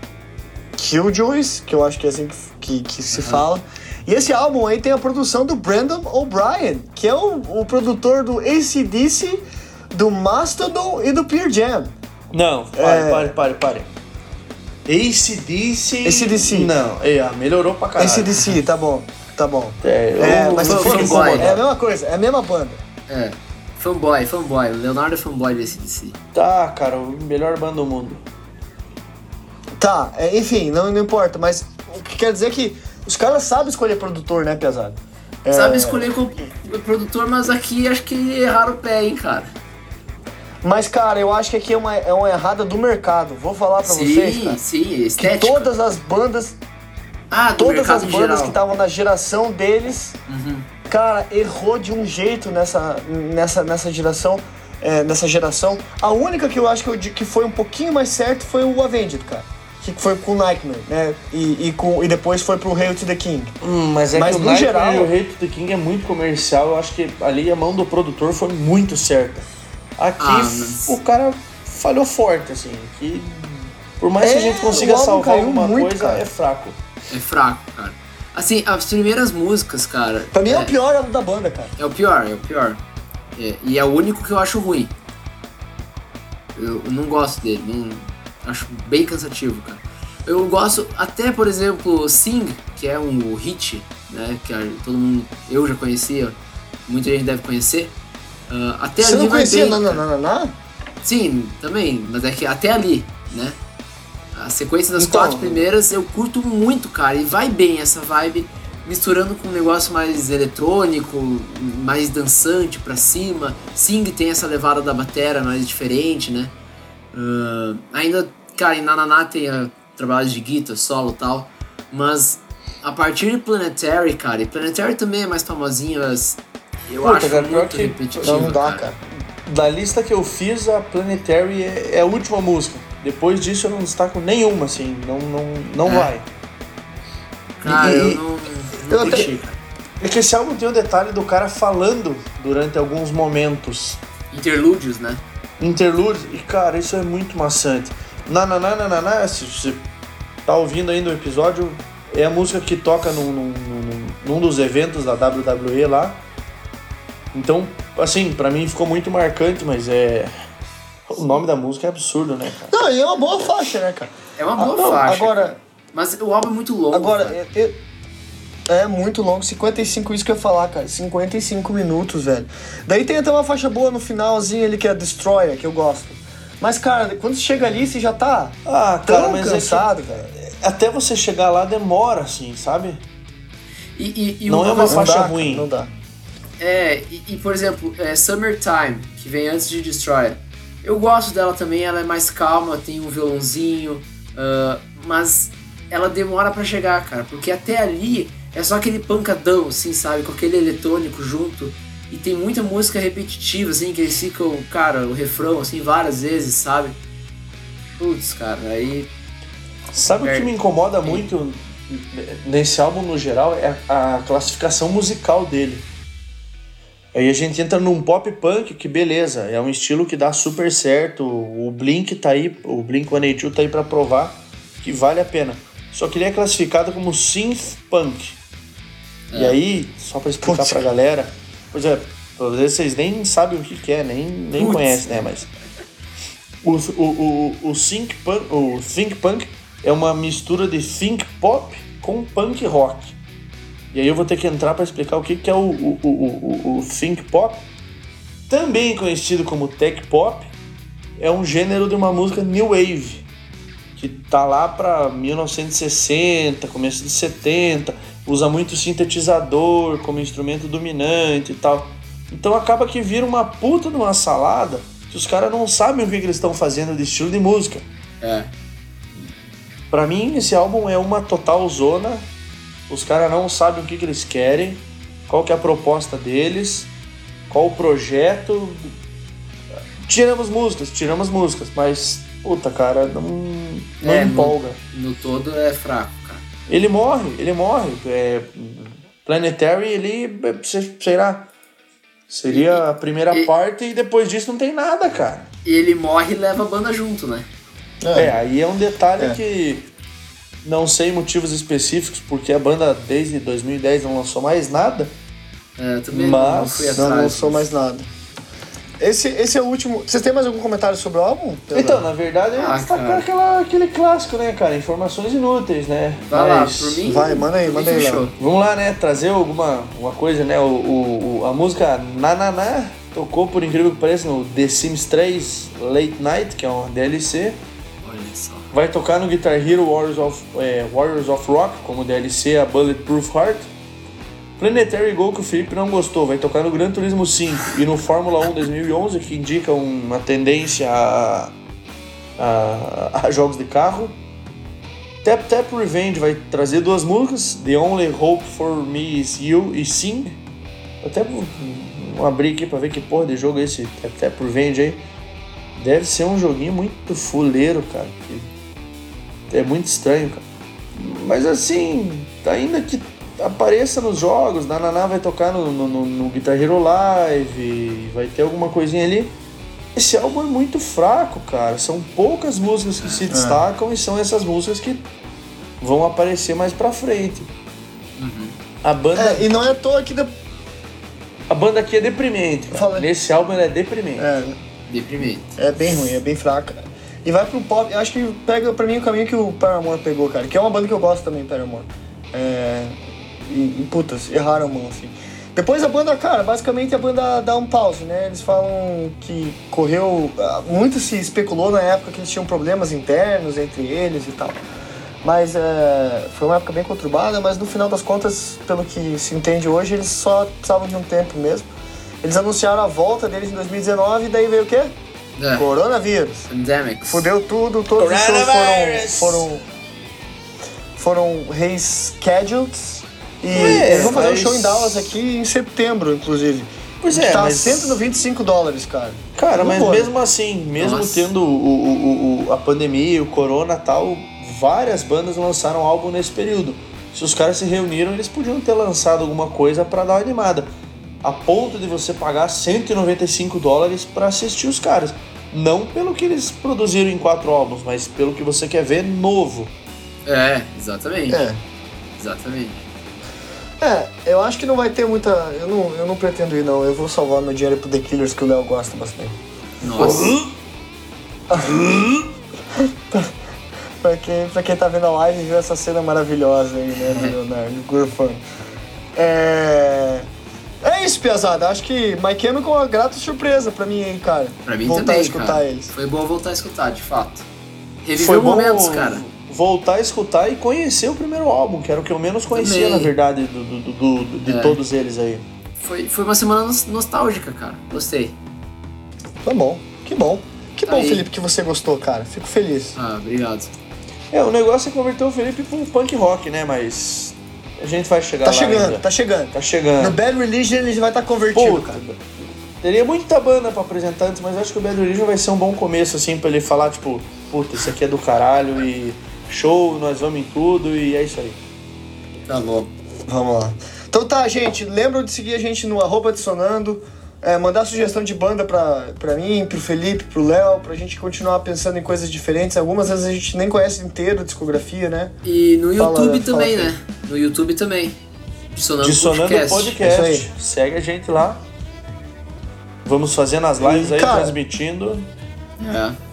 Killjoys, que eu acho que é assim que, que, que se fala. E esse álbum aí tem a produção do Brandon O'Brien, que é o, o produtor do ACDC, do Mastodon e do Pearl Jam. Não, pare, É. pare, pare, pare. ACDC. AC/DC. Não, é, melhorou pra caralho. ACDC, tá bom, tá bom. É, eu, É, mas eu incomodado. É a mesma coisa, é a mesma banda. É. Fanboy, fanboy. O Leonardo é fanboy desse DC. Tá, cara, o melhor banda do mundo. Tá, é, enfim, não, não importa, mas o que quer dizer é que os caras sabem escolher produtor, né, pesado? É, Sabe escolher como produtor, mas aqui acho que erraram o pé, hein, cara. Mas, cara, eu acho que aqui é uma, é uma errada do mercado. Vou falar pra vocês, sim, cara. sim, Que estética. todas as bandas, Ah, todas as bandas geral. que estavam na geração deles, Uhum. cara, errou de um jeito nessa, nessa, nessa geração. é, nessa geração. A única que eu acho que, eu, que foi um pouquinho mais certo foi o Avenged, cara. Que foi com o Nightmare, né? E, e, com, e depois foi pro Hail to the King. Hum, mas é Mas que o no Nightmare geral- e o Hate to the King é muito comercial. Eu acho que ali a mão do produtor foi muito certa. Aqui Ah, mas- o cara falhou forte, assim. Que por mais que a É, gente consiga salvar alguma muito, coisa, cara. é fraco. É fraco, cara. Assim, as primeiras músicas, cara. Pra mim é, é, o pior álbum da banda, cara. É o pior, é o pior. É, e é o único que eu acho ruim. Eu, eu não gosto dele, não, acho bem cansativo, cara. Eu gosto até, por exemplo, Sing, que é um hit, né? Que todo mundo, eu já conhecia, muita gente deve conhecer. Ah, até Você ali não conhecia bem, cara. Nana Nana? Sim, também, mas é que até ali, né? A sequência das Então- quatro primeiras eu curto muito, cara, e vai bem essa vibe, misturando com um negócio mais eletrônico, mais dançante pra cima. Sing tem essa levada da batera mais diferente, né? Ah, ainda, cara, em Nananá tem a trabalhos de guitarra, solo e tal, mas a partir de Planetary, cara, e Planetary também é mais famosinha, mas eu Puta, acho cara, pior muito que- repetitivo. Não, não dá, cara. Da lista que eu fiz, a Planetary é, é a última música. Depois disso eu não destaco nenhuma, assim. Não, não, não É. vai. Cara, E- eu e- não, eu não até- cara. É que esse álbum tem o detalhe do cara falando durante alguns momentos. Interlúdios, né? Interlúdios. E, cara, isso é muito maçante. Na, na, na, na, na, na, se você tá ouvindo ainda o episódio, é a música que toca num, num, num, num dos eventos da WWE lá. Então, assim, pra mim ficou muito marcante, mas é... O nome da música é absurdo, né, cara? Não, e é uma boa faixa, né, cara? É uma boa Ah, não, faixa. Agora, Mas o álbum é muito longo. agora cara. eu- eu- é muito longo, 55, isso que eu ia falar, cara. 55 minutos, velho. Daí tem até uma faixa boa no finalzinho ali que é Destroyer, que eu gosto. Mas, cara, quando você chega ali, você já tá Ah, tão cara, é que cansado, velho. até você chegar lá demora, assim, sabe? E, e, e Não é uma faixa dá, cara, ruim. não dá. É, e, e, por exemplo, é, Summertime, que vem antes de Destroyer. Eu gosto dela também, ela é mais calma, tem um violãozinho, ah, mas ela demora pra chegar, cara, porque até ali é só aquele pancadão, assim, sabe, com aquele eletrônico junto. E tem muita música repetitiva, assim, que eles ficam, cara, o refrão, assim, várias vezes, sabe? Putz, cara, aí. Sabe o que me incomoda muito nesse álbum no geral é a, classificação musical dele. Aí a gente entra num pop punk que beleza, é um estilo que dá super certo. O Blink tá aí, o Blink 182 tá aí pra provar que vale a pena. Só que ele é classificado como synth punk. E aí, só pra explicar Putz. pra galera, pois é, às vezes vocês nem sabem o que, que é, nem, nem conhecem, né? Mas o, o, o, o, synth punk, o think punk é uma mistura de think pop com punk rock. E aí eu vou ter que entrar para explicar o que, que é o, o, o, o, o think pop, também conhecido como tech pop, é um gênero de uma música new wave, que tá lá para 1960, começo de 70, usa muito sintetizador como instrumento dominante e tal. Então acaba que vira uma puta de uma salada que os caras não sabem o que, que eles estão fazendo de estilo de música. É. Pra mim, esse álbum é uma total zona. Os caras não sabem o que, que eles querem, qual que é a proposta deles, qual o projeto. Tiramos músicas, tiramos músicas, mas, puta, cara, não, não É, empolga. No todo é fraco, cara. Ele morre, ele morre. É, Planetary, ele, sei- lá, seria a primeira e- parte e depois disso não tem nada, cara. E ele morre e leva a banda junto, né? É, aí é um detalhe É. que não sei motivos específicos, porque a banda desde 2010 não lançou mais nada. É, eu também não- não Mas fui Não atrás. lançou mais nada. Esse, esse é o último. Vocês têm mais algum comentário sobre o álbum? Então, na verdade, é Ah, destacar cara. aquela, aquele clássico, né, cara? Informações inúteis, né? Vai lá, Mas- por mim. Vai, manda aí, manda aí. Vamos lá, né? Trazer alguma uma coisa, né? O, o, o- a música Nananá tocou, por incrível que pareça, no The Sims 3 Late Night, que é uma DLC. Olha só. Vai tocar no Guitar Hero Warriors of, é, Warriors of Rock, como DLC a Bulletproof Heart. Planetary Go, que o Felipe não gostou, vai tocar no Gran Turismo 5 e no Fórmula 1 2011, que indica uma tendência a, a, a jogos de carro. Tap Tap Revenge vai trazer duas músicas, The Only Hope for Me Is You e Sing. Até vou, vou abrir aqui pra ver que porra de jogo é esse Tap Tap Revenge aí. Deve ser um joguinho muito fuleiro, cara. É muito estranho, cara. Mas assim, ainda que apareça nos jogos, Nananá vai tocar no, no, no- no Guitar Hero Live, vai ter alguma coisinha ali. Esse álbum é muito fraco, cara. São poucas músicas que se destacam e são essas músicas que vão aparecer mais pra frente. A banda, É, e não é à toa que. de- a banda aqui é deprimente. Nesse álbum ela é deprimente. É, Deprimente. é bem ruim, é bem fraca. E vai pro pop. Eu acho que pega pra mim o caminho que o Paramore pegou, cara. Que é uma banda que eu gosto também, Paramore. É. E, e putas, erraram a mão, assim. Depois a banda, cara, basicamente a banda dá um pause, né? Eles falam que correu. ah, Muito se especulou na época que eles tinham problemas internos entre eles e tal. Mas é, foi uma época bem conturbada, mas no final das contas, pelo que se entende hoje, eles só precisavam de um tempo mesmo. Eles anunciaram a volta deles em 2019 e daí veio o quê? É, Coronavírus. Pandemics. Fudeu tudo, todos os shows foram, foram, foram rescheduled. E É, eles vão fazer um show em Dallas aqui em setembro, inclusive. Pois é, tá mas- 125 dólares, cara. Cara, mas mesmo assim, mesmo Nossa. tendo o, o- o- a pandemia, o corona e tal, várias bandas lançaram álbum nesse período. Se os caras se reuniram, eles podiam ter lançado alguma coisa pra dar uma animada. A ponto de você pagar 195 dólares pra assistir os caras. Não pelo que eles produziram em quatro álbuns, mas pelo que você quer ver novo. É, exatamente. É. Exatamente. É, eu acho que não vai ter muita. Eu não, eu não pretendo ir, não. Eu vou salvar meu dinheiro pro The Killers, que o Léo gosta bastante. Nossa. Pra quem, pra quem tá vendo a live, viu essa cena maravilhosa aí, né, do Leonardo Gurfan. É. É isso, Piazada. Acho que My Chemical é uma grata surpresa pra mim, hein, cara. Pra mim Voltar também, a escutar cara. eles. Foi bom voltar a escutar, de fato. Reviver Foi bom momentos, cara. Voltar a escutar e conhecer o primeiro álbum, que era o que eu menos conhecia, Também. na verdade, do, do- do- de É. todos eles aí. Foi, foi uma semana nos- nostálgica, cara. Gostei. Tá bom. Que bom. Que Tá bom, aí. Felipe, que você gostou, cara. Fico feliz. Ah, obrigado. É, o negócio é converter o Felipe pro punk rock, né? Mas a gente vai chegar Tá lá chegando, ainda. tá chegando. Tá No chegando. Bad Religion ele vai estar convertido, Puta, cara. teria muita banda pra apresentar antes, mas acho que o Bad Religion vai ser um bom começo, assim, pra ele falar, tipo, puta, isso aqui é do caralho e show, nós vamos em tudo e é isso aí. Tá bom. Vamos lá. Então tá, gente. Lembram de seguir a gente no arroba Dissonando. é, mandar sugestão de banda pra, pra mim, pro Felipe, pro Léo, pra gente continuar pensando em coisas diferentes. Algumas vezes a gente nem conhece inteiro a discografia, né? E no Fala, YouTube fala, também, né? No YouTube também. Dissonando, Dissonando Podcast. Podcast. Isso Segue a gente lá. Vamos fazendo as lives E, aí, cara- transmitindo. É.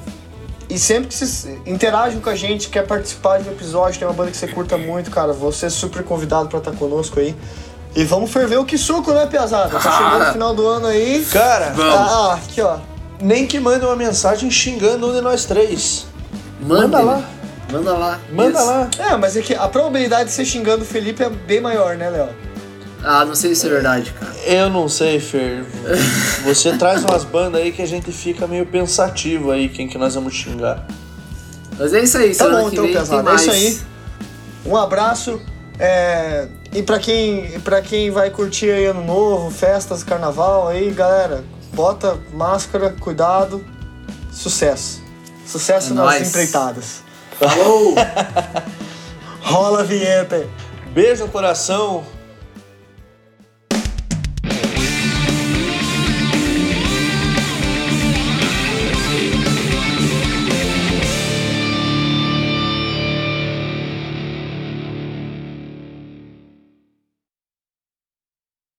E sempre que vocês interagem com a gente, quer participar de um episódio, tem uma banda que você curta muito, cara, você é super convidado pra estar conosco aí. E vamos ferver o que suco, né, Piazada? Tá chegando o final do ano aí. Cara, Vamos. Ah, aqui, ó. nem que mande uma mensagem xingando um de nós três. Manda, Manda lá. Manda lá. Manda Isso. lá. É, mas é que a probabilidade de você xingando o Felipe é bem maior, né, Léo? Ah, não sei se é verdade, cara. Eu não sei, Fer. Você traz umas bandas aí que a gente fica meio pensativo aí, quem que nós vamos xingar. Mas é isso aí, Tá bom, então, pesado. É mais. isso aí. Um abraço. é, E pra quem, pra quem vai curtir aí ano novo, festas, carnaval aí, galera, bota máscara, cuidado, sucesso. Sucesso É nas nóis. empreitadas. Falou! Rola a vinheta aí. Beijo no coração